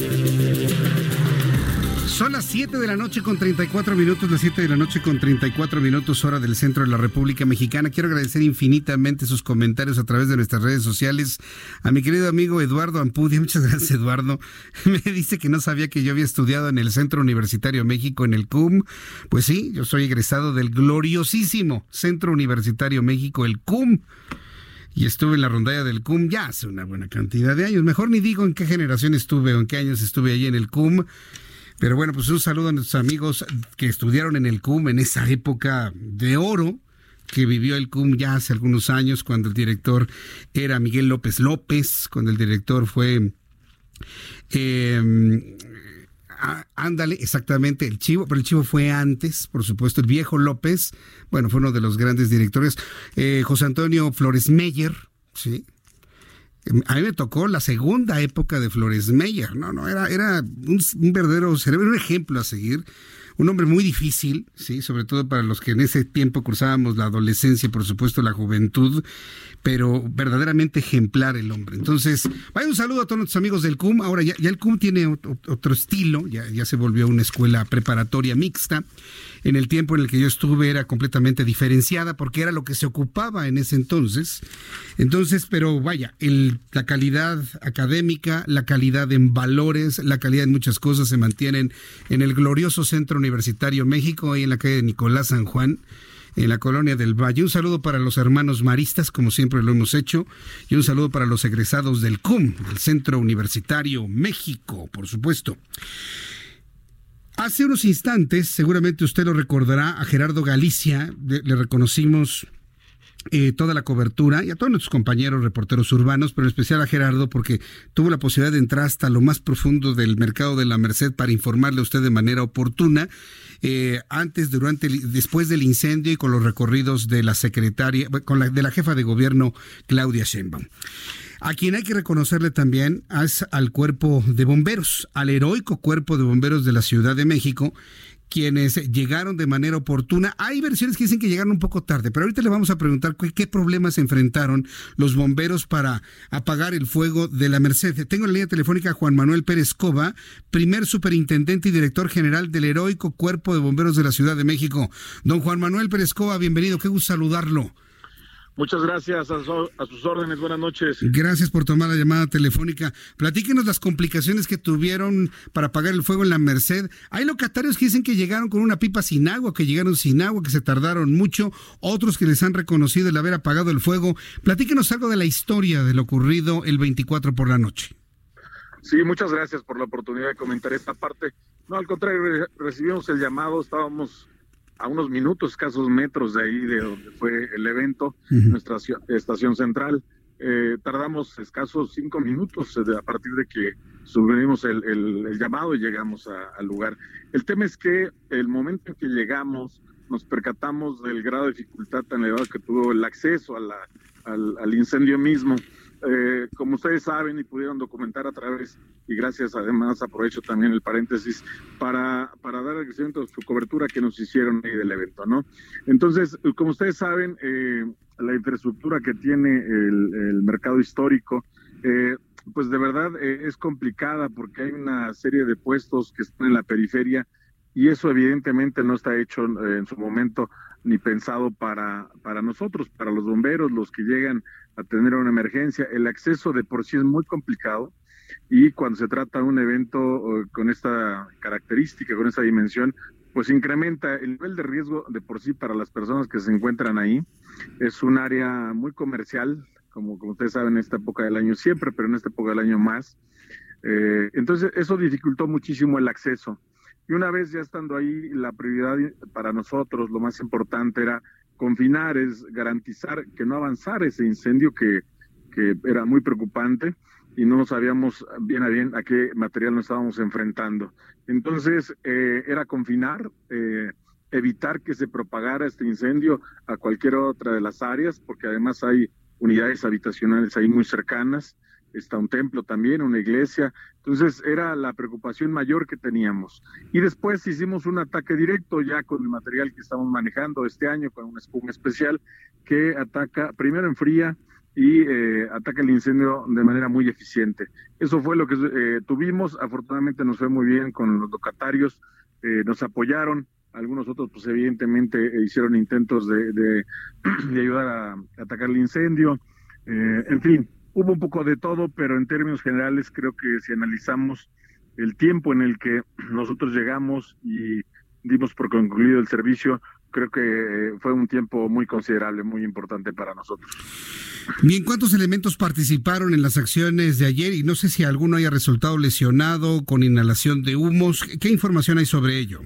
Son las 7 de la noche con 34 minutos, las 7 de la noche con 34 minutos hora del centro de la República Mexicana. Quiero agradecer infinitamente sus comentarios a través de nuestras redes sociales. A mi querido amigo Eduardo Ampudia, muchas gracias Eduardo. [LAUGHS] Me dice que no sabía que yo había estudiado en el Centro Universitario México, en el CUM. Pues sí, yo soy egresado del gloriosísimo Centro Universitario México, el CUM y estuve en la rondalla del CUM ya hace una buena cantidad de años. Mejor ni digo en qué generación estuve o en qué años estuve allí en el CUM. Pero bueno, pues un saludo a nuestros amigos que estudiaron en el CUM en esa época de oro que vivió el CUM ya hace algunos años, cuando el director era Miguel López López, cuando el director fue... Em, ándale, exactamente, el Chivo, pero el Chivo fue antes, por supuesto, el viejo López, bueno, fue uno de los grandes directores, eh, José Antonio Flores Meyer, ¿sí? A mí me tocó la segunda época de Flores Meyer, no, no, era, era un, verdadero cerebro, un ejemplo a seguir, un hombre muy difícil, sí, sobre todo para los que en ese tiempo cruzábamos la adolescencia y por supuesto la juventud, pero verdaderamente ejemplar el hombre. Entonces, vaya un saludo a todos nuestros amigos del CUM. Ahora ya, ya el CUM tiene otro, estilo, ya, ya se volvió una escuela preparatoria mixta en el tiempo en el que yo estuve era completamente diferenciada porque era lo que se ocupaba en ese entonces. Entonces, pero vaya, el, la calidad académica, la calidad en valores, la calidad en muchas cosas se mantienen en el glorioso Centro Universitario México, ahí en la calle de Nicolás San Juan en la colonia del Valle. Un saludo para los hermanos maristas, como siempre lo hemos hecho, y un saludo para los egresados del CUM, del Centro Universitario México, por supuesto. Hace unos instantes, seguramente usted lo recordará, a Gerardo Galicia le reconocimos eh, toda la cobertura y a todos nuestros compañeros reporteros urbanos, pero en especial a Gerardo porque tuvo la posibilidad de entrar hasta lo más profundo del mercado de la Merced para informarle a usted de manera oportuna eh, antes, durante, después del incendio y con los recorridos de la secretaria, con la, de la jefa de gobierno Claudia Sheinbaum. A quien hay que reconocerle también es al cuerpo de bomberos, al heroico cuerpo de bomberos de la Ciudad de México, quienes llegaron de manera oportuna. Hay versiones que dicen que llegaron un poco tarde, pero ahorita le vamos a preguntar qué, problemas enfrentaron los bomberos para apagar el fuego de la Merced. Tengo en la línea telefónica a Juan Manuel Pérez Cova, primer superintendente y director general del heroico Cuerpo de Bomberos de la Ciudad de México. Don Juan Manuel Pérez Cova, bienvenido, qué gusto saludarlo. Muchas gracias, a, sus órdenes, buenas noches. Gracias por tomar la llamada telefónica. Platíquenos las complicaciones que tuvieron para apagar el fuego en la Merced. Hay locatarios que dicen que llegaron con una pipa sin agua, que llegaron sin agua, que se tardaron mucho, otros que les han reconocido el haber apagado el fuego. Platíquenos algo de la historia de lo ocurrido el 24 por la noche. Sí, muchas gracias por la oportunidad de comentar esta parte. No, al contrario, recibimos el llamado, estábamos a unos minutos, escasos metros de ahí de donde fue el evento, nuestra estación central. Eh, tardamos escasos cinco minutos eh, a partir de que subimos el, llamado y llegamos al lugar. El tema es que el momento en que llegamos nos percatamos del grado de dificultad tan elevado que tuvo el acceso a la, al incendio mismo. Eh, como ustedes saben y pudieron documentar a través, y gracias además aprovecho también el paréntesis, para, para dar agradecimiento a su cobertura que nos hicieron ahí del evento, ¿no? Entonces, como ustedes saben, eh, la infraestructura que tiene el, mercado histórico, eh, pues de verdad es complicada porque hay una serie de puestos que están en la periferia y eso evidentemente no está hecho en su momento ni pensado para, para nosotros, para los bomberos, los que llegan a tener una emergencia. El acceso de por sí es muy complicado y cuando se trata de un evento con esta característica, con esta dimensión, pues incrementa el nivel de riesgo de por sí para las personas que se encuentran ahí. Es un área muy comercial, como, como ustedes saben, en esta época del año siempre, pero en esta época del año más. Eh, entonces, eso dificultó muchísimo el acceso. Y una vez ya estando ahí, la prioridad para nosotros, lo más importante era confinar, es garantizar que no avanzara ese incendio que, que era muy preocupante y no sabíamos bien a bien a qué material nos estábamos enfrentando. Entonces, eh, era confinar, eh, evitar que se propagara este incendio a cualquier otra de las áreas, porque además hay unidades habitacionales ahí muy cercanas, está un templo también, una iglesia. Entonces era la preocupación mayor que teníamos. Y después hicimos un ataque directo ya con el material que estamos manejando este año, con una espuma especial que ataca, primero en fría y eh, ataca el incendio de manera muy eficiente. Eso fue lo que eh, tuvimos. Afortunadamente nos fue muy bien con los locatarios, eh, nos apoyaron. Algunos otros, pues evidentemente, hicieron intentos de, [CLEARS THROAT] de, ayudar a atacar el incendio. en fin, hubo un poco de todo, pero en términos generales creo que si analizamos el tiempo en el que [CLEARS THROAT] nosotros llegamos y dimos por concluido el servicio, creo que eh, fue un tiempo muy considerable, muy importante para nosotros. Bien, ¿cuántos elementos participaron en las acciones de ayer? Y no sé si alguno haya resultado lesionado con inhalación de humos. ¿Qué información hay sobre ello?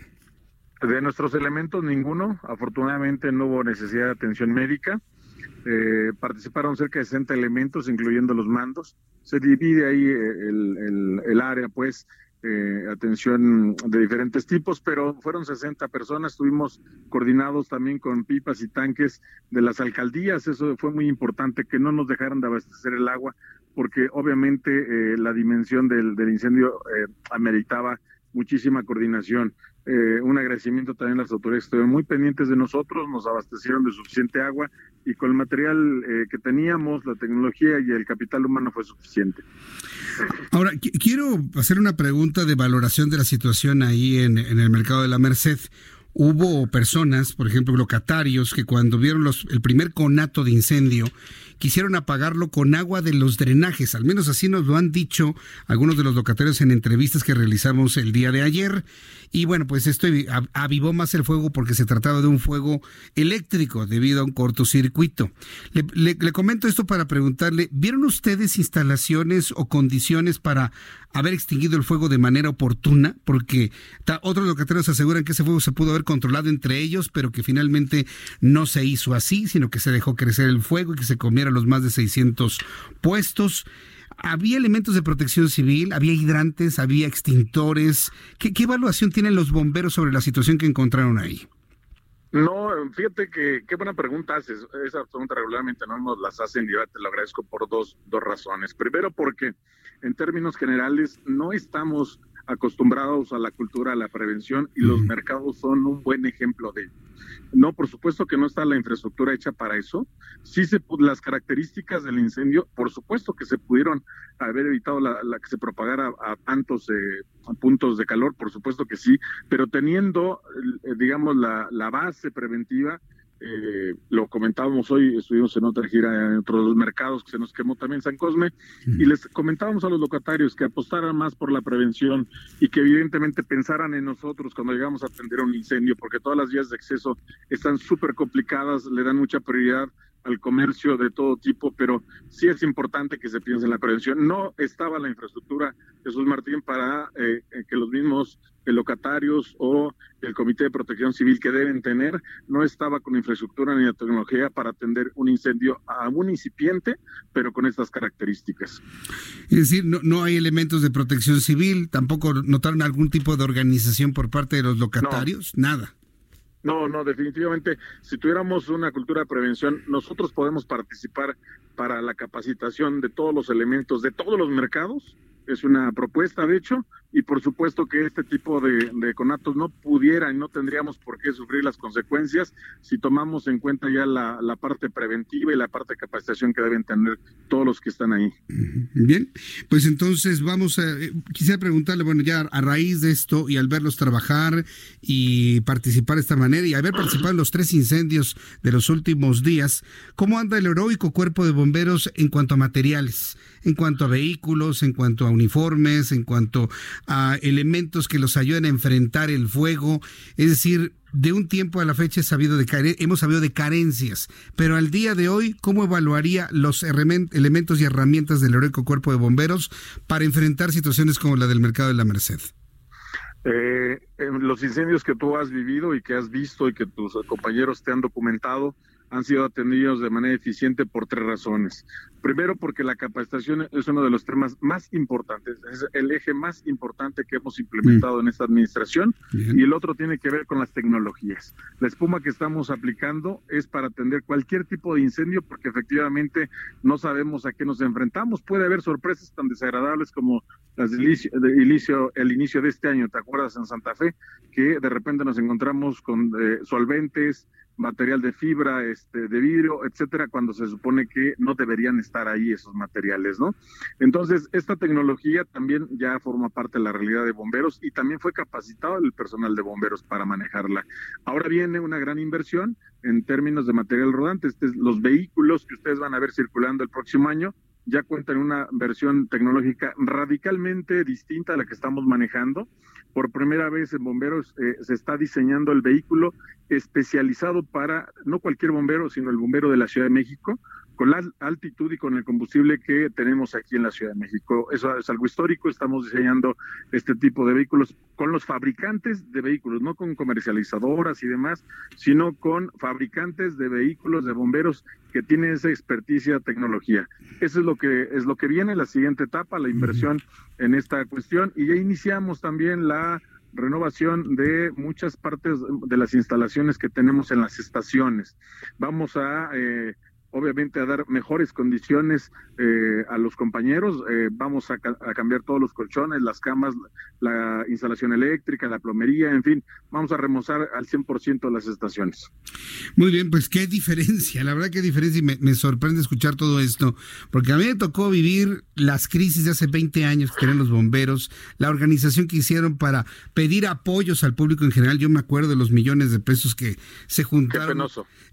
De nuestros elementos, ninguno. Afortunadamente no hubo necesidad de atención médica. Eh, participaron cerca de 60 elementos, incluyendo los mandos. Se divide ahí eh, el, área, pues, eh, atención de diferentes tipos, pero fueron 60 personas. Estuvimos coordinados también con pipas y tanques de las alcaldías. Eso fue muy importante, que no nos dejaran de abastecer el agua, porque obviamente la dimensión del, del incendio ameritaba muchísima coordinación. Eh, un agradecimiento también a las autoridades estuvieron muy pendientes de nosotros, nos abastecieron de suficiente agua y con el material eh, que teníamos, la tecnología y el capital humano fue suficiente. Ahora, quiero hacer una pregunta de valoración de la situación ahí en, en el mercado de la Merced. Hubo personas, por ejemplo, locatarios, que cuando vieron los, el primer conato de incendio, quisieron apagarlo con agua de los drenajes. Al menos así nos lo han dicho algunos de los locatarios en entrevistas que realizamos el día de ayer. Y bueno, pues esto avivó más el fuego porque se trataba de un fuego eléctrico debido a un cortocircuito. Le, comento esto para preguntarle, ¿vieron ustedes instalaciones o condiciones para haber extinguido el fuego de manera oportuna? Porque otros locatarios aseguran que ese fuego se pudo haber controlado entre ellos, pero que finalmente no se hizo así, sino que se dejó crecer el fuego y que se comiera los más de 600 puestos. ¿Había elementos de protección civil? ¿Había hidrantes? ¿Había extintores? ¿Qué, evaluación tienen los bomberos sobre la situación que encontraron ahí? No, fíjate que qué buena pregunta haces. Esa pregunta regularmente no nos las hacen y yo te lo agradezco por dos, dos razones. Primero porque en términos generales no estamos acostumbrados a la cultura, a la prevención y los mercados son un buen ejemplo de ello. No, por supuesto que no está la infraestructura hecha para eso. Sí, se, las características del incendio, por supuesto que se pudieron haber evitado la, que se propagara a tantos eh, puntos de calor, por supuesto que sí, pero teniendo, eh, digamos, la, la base preventiva, eh, lo comentábamos hoy, estuvimos en otra gira en otros mercados que se nos quemó también San Cosme, y les comentábamos a los locatarios que apostaran más por la prevención y que evidentemente pensaran en nosotros cuando llegamos a atender un incendio, porque todas las vías de acceso están súper complicadas, le dan mucha prioridad al comercio de todo tipo, pero sí es importante que se piense en la prevención. No estaba la infraestructura, Jesús Martín, para eh, que los mismos locatarios o el Comité de Protección Civil que deben tener, no estaba con infraestructura ni la tecnología para atender un incendio aún incipiente, pero con estas características. Es decir, no, no hay elementos de protección civil, tampoco notaron algún tipo de organización por parte de los locatarios, nada. No, no, definitivamente, si tuviéramos una cultura de prevención, nosotros podemos participar para la capacitación de todos los elementos de todos los mercados. Es una propuesta, de hecho, y por supuesto que este tipo de, conatos no pudieran y no tendríamos por qué sufrir las consecuencias si tomamos en cuenta ya la, parte preventiva y la parte de capacitación que deben tener todos los que están ahí. Bien, pues entonces vamos a, eh, quisiera preguntarle, bueno, ya a raíz de esto y al verlos trabajar y participar de esta manera y haber participado en los tres incendios de los últimos días, ¿cómo anda el heroico cuerpo de bomberos en cuanto a materiales, en cuanto a vehículos, en cuanto a uniformes, en cuanto a elementos que los ayuden a enfrentar el fuego. Es decir, de un tiempo a la fecha hemos sabido de carencias, pero al día de hoy, ¿cómo evaluaría los elementos y herramientas del heroico cuerpo de bomberos para enfrentar situaciones como la del mercado de la Merced? Eh, los incendios que tú has vivido y que has visto y que tus compañeros te han documentado, han sido atendidos de manera eficiente por tres razones. Primero, porque la capacitación es uno de los temas más importantes, es el eje más importante que hemos implementado en esta administración y el otro tiene que ver con las tecnologías. La espuma que estamos aplicando es para atender cualquier tipo de incendio porque efectivamente no sabemos a qué nos enfrentamos. Puede haber sorpresas tan desagradables como las del inicio, el inicio de este año, ¿te acuerdas en Santa Fe? Que de repente nos encontramos con eh, solventes, material de fibra, este, de vidrio, etcétera, cuando se supone que no deberían estar ahí esos materiales, ¿no? Entonces, esta tecnología también ya forma parte de la realidad de bomberos y también fue capacitado el personal de bomberos para manejarla. Ahora viene una gran inversión en términos de material rodante, este los vehículos que ustedes van a ver circulando el próximo año ya cuentan una versión tecnológica radicalmente distinta a la que estamos manejando. Por primera vez en bomberos eh, se está diseñando el vehículo especializado para no cualquier bombero, sino el bombero de la Ciudad de México, con la altitud y con el combustible que tenemos aquí en la Ciudad de México. Eso es algo histórico, estamos diseñando este tipo de vehículos con los fabricantes de vehículos, no con comercializadoras y demás, sino con fabricantes de vehículos de bomberos que tienen esa experticia tecnología. Eso es lo que es lo que viene la siguiente etapa, la inversión en esta cuestión y ya iniciamos también la renovación de muchas partes de las instalaciones que tenemos en las estaciones. Vamos a eh, obviamente a dar mejores condiciones eh, a los compañeros. Eh, vamos a, cambiar todos los colchones, las camas, la instalación eléctrica, la plomería, en fin, vamos a remozar al 100% las estaciones. Muy bien, pues qué diferencia, la verdad qué diferencia y me, sorprende escuchar todo esto, porque a mí me tocó vivir las crisis de hace 20 años que tenían los bomberos, la organización que hicieron para pedir apoyos al público en general, yo me acuerdo de los millones de pesos que se juntaron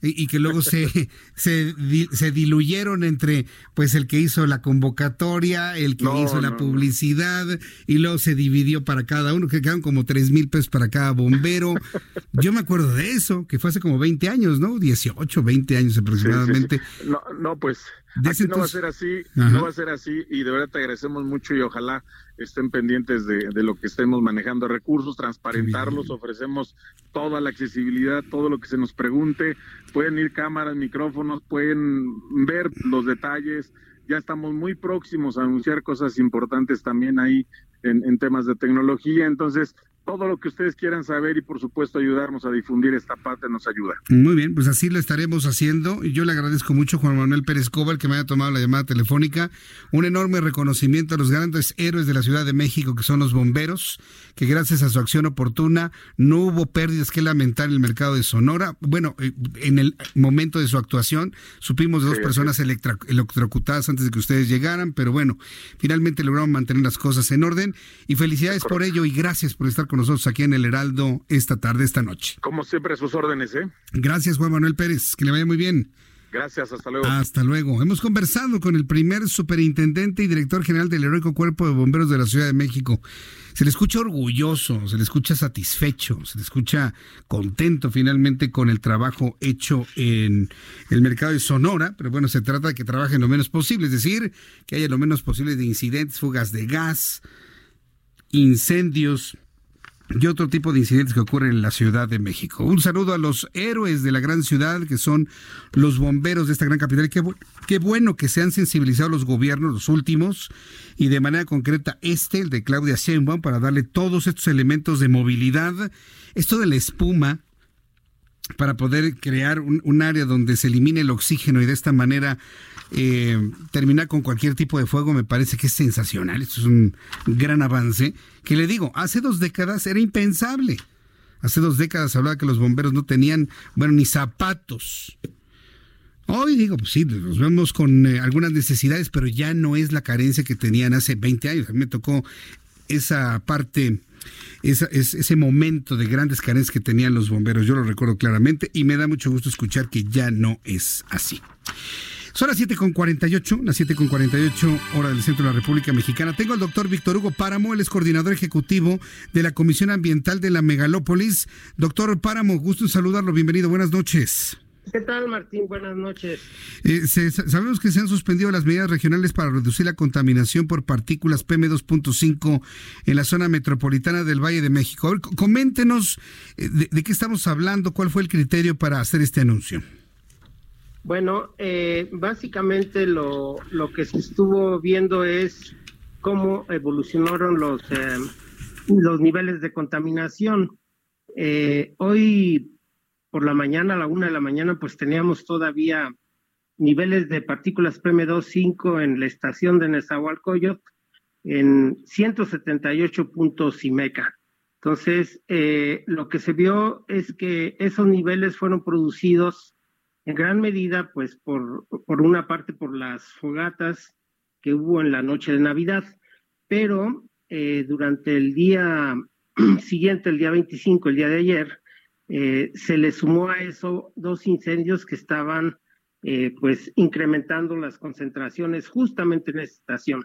y, y, que luego se, [LAUGHS] se se diluyeron entre pues el que hizo la convocatoria, el que hizo la publicidad y luego se dividió para cada uno, que quedaron como tres mil pesos para cada bombero. [LAUGHS] Yo me acuerdo de eso, que fue hace como 20 años, ¿no? 18, 20 años aproximadamente. No, no, pues No va a ser así, no va a ser así y de verdad te agradecemos mucho y ojalá estén pendientes de, lo que estemos manejando. Recursos, transparentarlos, ofrecemos toda la accesibilidad, todo lo que se nos pregunte, pueden ir cámaras, micrófonos, pueden ver los detalles, ya estamos muy próximos a anunciar cosas importantes también ahí en, en temas de tecnología, entonces todo lo que ustedes quieran saber y por supuesto ayudarnos a difundir esta parte nos ayuda. Muy bien, pues así lo estaremos haciendo. Y yo le agradezco mucho a Juan Manuel Pérez Cobal que me haya tomado la llamada telefónica. Un enorme reconocimiento a los grandes héroes de la Ciudad de México que son los bomberos, que gracias a su acción oportuna no hubo pérdidas que lamentar en el mercado de Sonora. Bueno, eh, en el momento de su actuación supimos de dos personas electrocutadas antes de que ustedes llegaran, pero bueno, finalmente lograron mantener las cosas en orden. Y felicidades por ello y gracias por estar con nosotros aquí en el Heraldo esta tarde, esta noche. Como siempre, sus órdenes, ¿eh? Gracias, Juan Manuel Pérez. Que le vaya muy bien. Gracias, hasta luego. Hasta luego. Hemos conversado con el primer superintendente y director general del Heroico Cuerpo de Bomberos de la Ciudad de México. Se le escucha orgulloso, se le escucha satisfecho, se le escucha contento finalmente con el trabajo hecho en el mercado de Sonora, pero bueno, se trata de que trabajen lo menos posible, es decir, que haya lo menos posible de incidentes, fugas de gas, incendios, y otro tipo de incidentes que ocurren en la Ciudad de México. Un saludo a los héroes de la gran ciudad, que son los bomberos de esta gran capital. Qué, qué bueno que se han sensibilizado los gobiernos, los últimos, y de manera concreta este, el de Claudia Sheinbaum, para darle todos estos elementos de movilidad. Esto de la espuma, para poder crear un, área donde se elimine el oxígeno y de esta manera eh, terminar con cualquier tipo de fuego me parece que es sensacional. Esto es un gran avance. Que le digo, hace dos décadas era impensable. Hace dos décadas hablaba que los bomberos no tenían, bueno, ni zapatos. Hoy digo, pues sí, nos vemos con eh, algunas necesidades, pero ya no es la carencia que tenían hace 20 años. A mí me tocó esa parte esa, es, ese momento de grandes carencias que tenían los bomberos. Yo lo recuerdo claramente y me da mucho gusto escuchar que ya no es así. Son las 7.48, las 7.48 hora del centro de la República Mexicana. Tengo al doctor Víctor Hugo Páramo, él es coordinador ejecutivo de la Comisión Ambiental de la Megalópolis. Doctor Páramo, gusto en saludarlo, bienvenido, buenas noches. ¿Qué tal, Martín? Buenas noches. Eh, sabemos que se han suspendido las medidas regionales para reducir la contaminación por partículas PM2.5 en la zona metropolitana del Valle de México. A ver, coméntenos eh, de, qué estamos hablando, cuál fue el criterio para hacer este anuncio. Bueno, eh, básicamente lo, lo que se estuvo viendo es cómo evolucionaron los, los niveles de contaminación. hoy por la mañana, a la una de la mañana, pues teníamos todavía niveles de partículas PM2.5 en la estación de Nezahualcóyotl en 178 puntos IMECA. Entonces, eh, lo que se vio es que esos niveles fueron producidos en gran medida, pues, por, por una parte por las fogatas que hubo en la noche de Navidad, pero eh, durante el día [CLEARS THROAT] siguiente, el día 25, el día de ayer, eh, se le sumó a eso dos incendios que estaban eh, pues incrementando las concentraciones justamente en esta estación.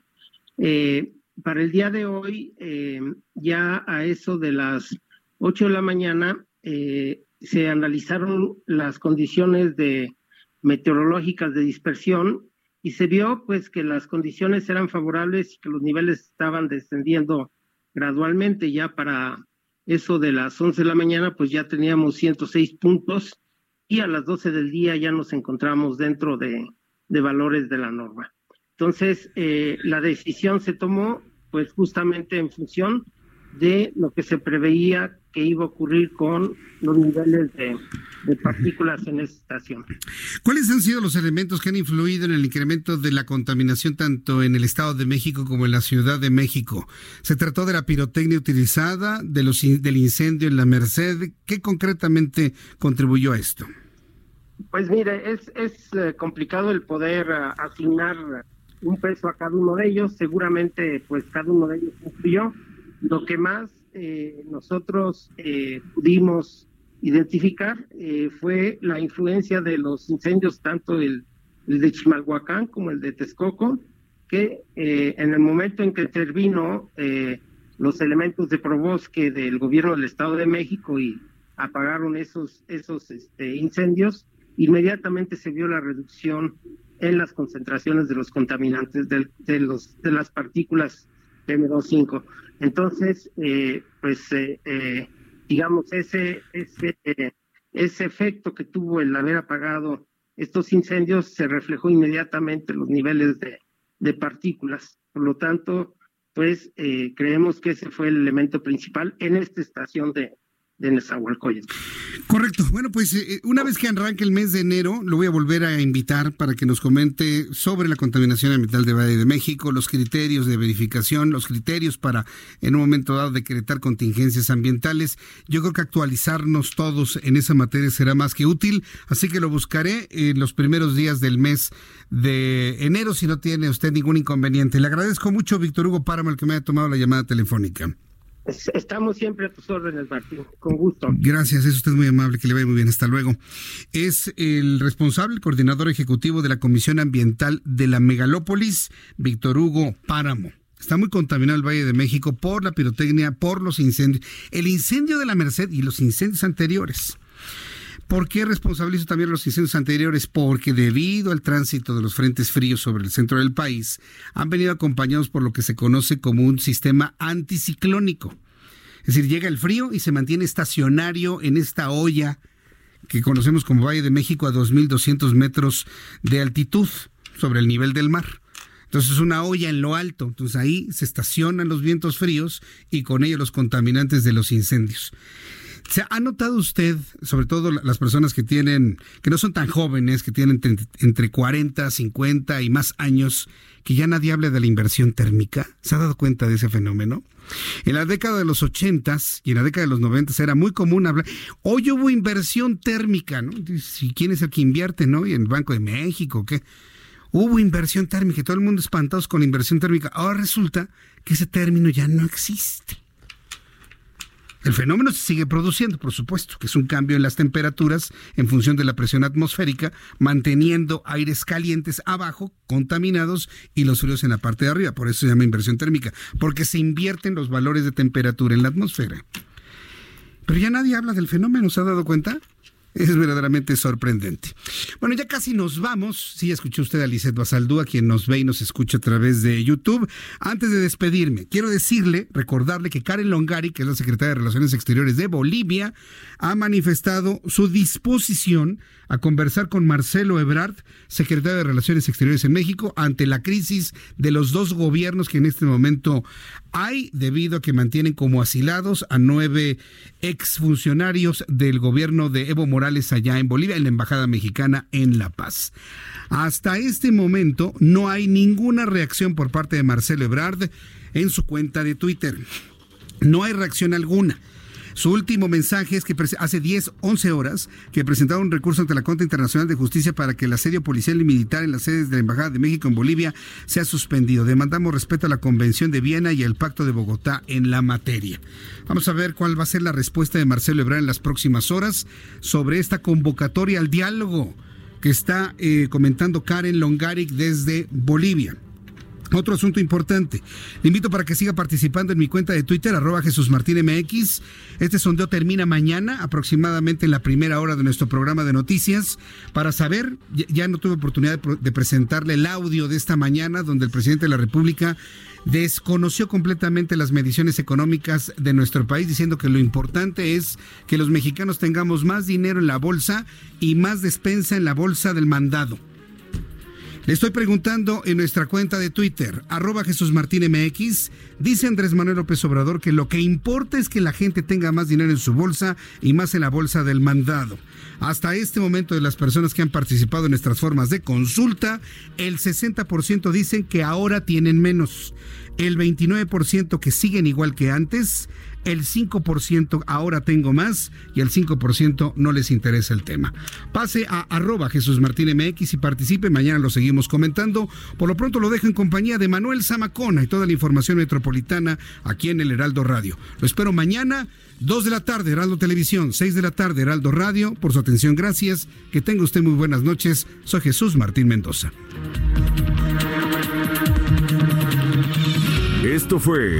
Eh, para el día de hoy, ya a eso de las 8 de la mañana, se analizaron las condiciones de meteorológicas de dispersión y se vio pues que las condiciones eran favorables y que los niveles estaban descendiendo gradualmente ya para eso de las 11 de la mañana, pues ya teníamos 106 puntos y a las 12 del día ya nos encontramos dentro de, valores de la norma. Entonces, eh, la decisión se tomó pues justamente en función de lo que se preveía que iba a ocurrir con los niveles de, partículas en esta estación. ¿Cuáles han sido los elementos que han influido en el incremento de la contaminación tanto en el Estado de México como en la Ciudad de México? ¿Se trató de la pirotecnia utilizada, de los, del incendio en la Merced? ¿Qué concretamente contribuyó a esto? Pues mire, es, es eh, complicado el poder eh, asignar un peso a cada uno de ellos. Seguramente, pues cada uno de ellos influyó lo que más eh, nosotros eh, pudimos identificar eh, fue la influencia de los incendios, tanto el, de Chimalhuacán como el de Texcoco, que en el momento en que intervino los elementos de probosque del gobierno del Estado de México y apagaron esos, esos este, incendios, inmediatamente se vio la reducción en las concentraciones de los contaminantes, de, los, de las partículas PM2.5. Entonces, eh, pues, eh, eh, digamos, ese, ese, ese efecto que tuvo el haber apagado estos incendios se reflejó inmediatamente en los niveles de, de partículas. Por lo tanto, pues eh, creemos que ese fue el elemento principal en esta estación de, Correcto. Bueno, pues eh, eh, una vez que arranque el mes de enero, lo voy a volver a invitar para que nos comente sobre la contaminación ambiental de Valle de México, los criterios de verificación, los criterios para en un momento dado decretar contingencias ambientales. Yo creo que actualizarnos todos en esa materia será más que útil, así que lo buscaré en los primeros días del mes de enero si no tiene usted ningún inconveniente. Le agradezco mucho, Víctor Hugo Páramo, el que me haya tomado la llamada telefónica. Estamos siempre a tus órdenes, Martín, con gusto. Gracias, es usted muy amable, que le vaya muy bien, hasta luego. Es el responsable, coordinador ejecutivo de la Comisión Ambiental de la Megalópolis, Víctor Hugo Páramo. Está muy contaminado el Valle de México por la pirotecnia, por los incendios. El incendio de la Merced y los incendios anteriores. ¿Por qué responsabilizo también los incendios anteriores? Porque debido al tránsito de los frentes fríos sobre el centro del país, han venido acompañados por lo que se conoce como un sistema anticiclónico. Es decir, llega el frío y se mantiene estacionario en esta olla que conocemos como Valle de México a 2.200 metros de altitud sobre el nivel del mar. Entonces es una olla en lo alto. Entonces ahí se estacionan los vientos fríos y con ellos los contaminantes de los incendios. ¿Se ha notado usted, sobre todo las personas que tienen, que no son tan jóvenes, que tienen entre 40, 50 y más años, que ya nadie habla de la inversión térmica? ¿Se ha dado cuenta de ese fenómeno? En la década de los 80 y en la década de los 90 era muy común hablar, hoy hubo inversión térmica, ¿no? Si quién es el que invierte, ¿no? Y en el Banco de México, ¿qué? Hubo inversión térmica y todo el mundo espantados con la inversión térmica. Ahora resulta que ese término ya no existe. El fenómeno se sigue produciendo, por supuesto, que es un cambio en las temperaturas en función de la presión atmosférica, manteniendo aires calientes abajo, contaminados, y los fríos en la parte de arriba. Por eso se llama inversión térmica, porque se invierten los valores de temperatura en la atmósfera. Pero ya nadie habla del fenómeno, ¿se ha dado cuenta? Es verdaderamente sorprendente. Bueno, ya casi nos vamos. Sí, escuchó usted a Lisette Basaldúa, quien nos ve y nos escucha a través de YouTube. Antes de despedirme, quiero decirle, recordarle que Karen Longari, que es la secretaria de Relaciones Exteriores de Bolivia, ha manifestado su disposición a conversar con Marcelo Ebrard, secretario de Relaciones Exteriores en México, ante la crisis de los dos gobiernos que en este momento hay, debido a que mantienen como asilados a nueve exfuncionarios del gobierno de Evo Morales allá en Bolivia, en la Embajada Mexicana en La Paz. Hasta este momento no hay ninguna reacción por parte de Marcelo Ebrard en su cuenta de Twitter. No hay reacción alguna. Su último mensaje es que hace 10, 11 horas que presentaron un recurso ante la Corte Internacional de Justicia para que el asedio policial y militar en las sedes de la Embajada de México en Bolivia sea suspendido. Demandamos respeto a la Convención de Viena y al Pacto de Bogotá en la materia. Vamos a ver cuál va a ser la respuesta de Marcelo Ebrard en las próximas horas sobre esta convocatoria al diálogo que está eh, comentando Karen Longaric desde Bolivia. Otro asunto importante. Le invito para que siga participando en mi cuenta de Twitter, arroba Jesús Martín MX. Este sondeo termina mañana, aproximadamente en la primera hora de nuestro programa de noticias, para saber, ya no tuve oportunidad de presentarle el audio de esta mañana, donde el presidente de la República desconoció completamente las mediciones económicas de nuestro país, diciendo que lo importante es que los mexicanos tengamos más dinero en la bolsa y más despensa en la bolsa del mandado. Le estoy preguntando en nuestra cuenta de Twitter, arroba Jesús Martín MX, dice Andrés Manuel López Obrador que lo que importa es que la gente tenga más dinero en su bolsa y más en la bolsa del mandado. Hasta este momento de las personas que han participado en nuestras formas de consulta, el 60% dicen que ahora tienen menos, el 29% que siguen igual que antes, el 5% ahora tengo más y el 5% no les interesa el tema. Pase a arroba Jesús Martín MX y participe, mañana lo seguimos comentando. Por lo pronto lo dejo en compañía de Manuel Zamacona y toda la información metropolitana aquí en el Heraldo Radio. Lo espero mañana, 2 de la tarde, Heraldo Televisión, 6 de la tarde, Heraldo Radio. Por su atención, gracias. Que tenga usted muy buenas noches. Soy Jesús Martín Mendoza. Esto fue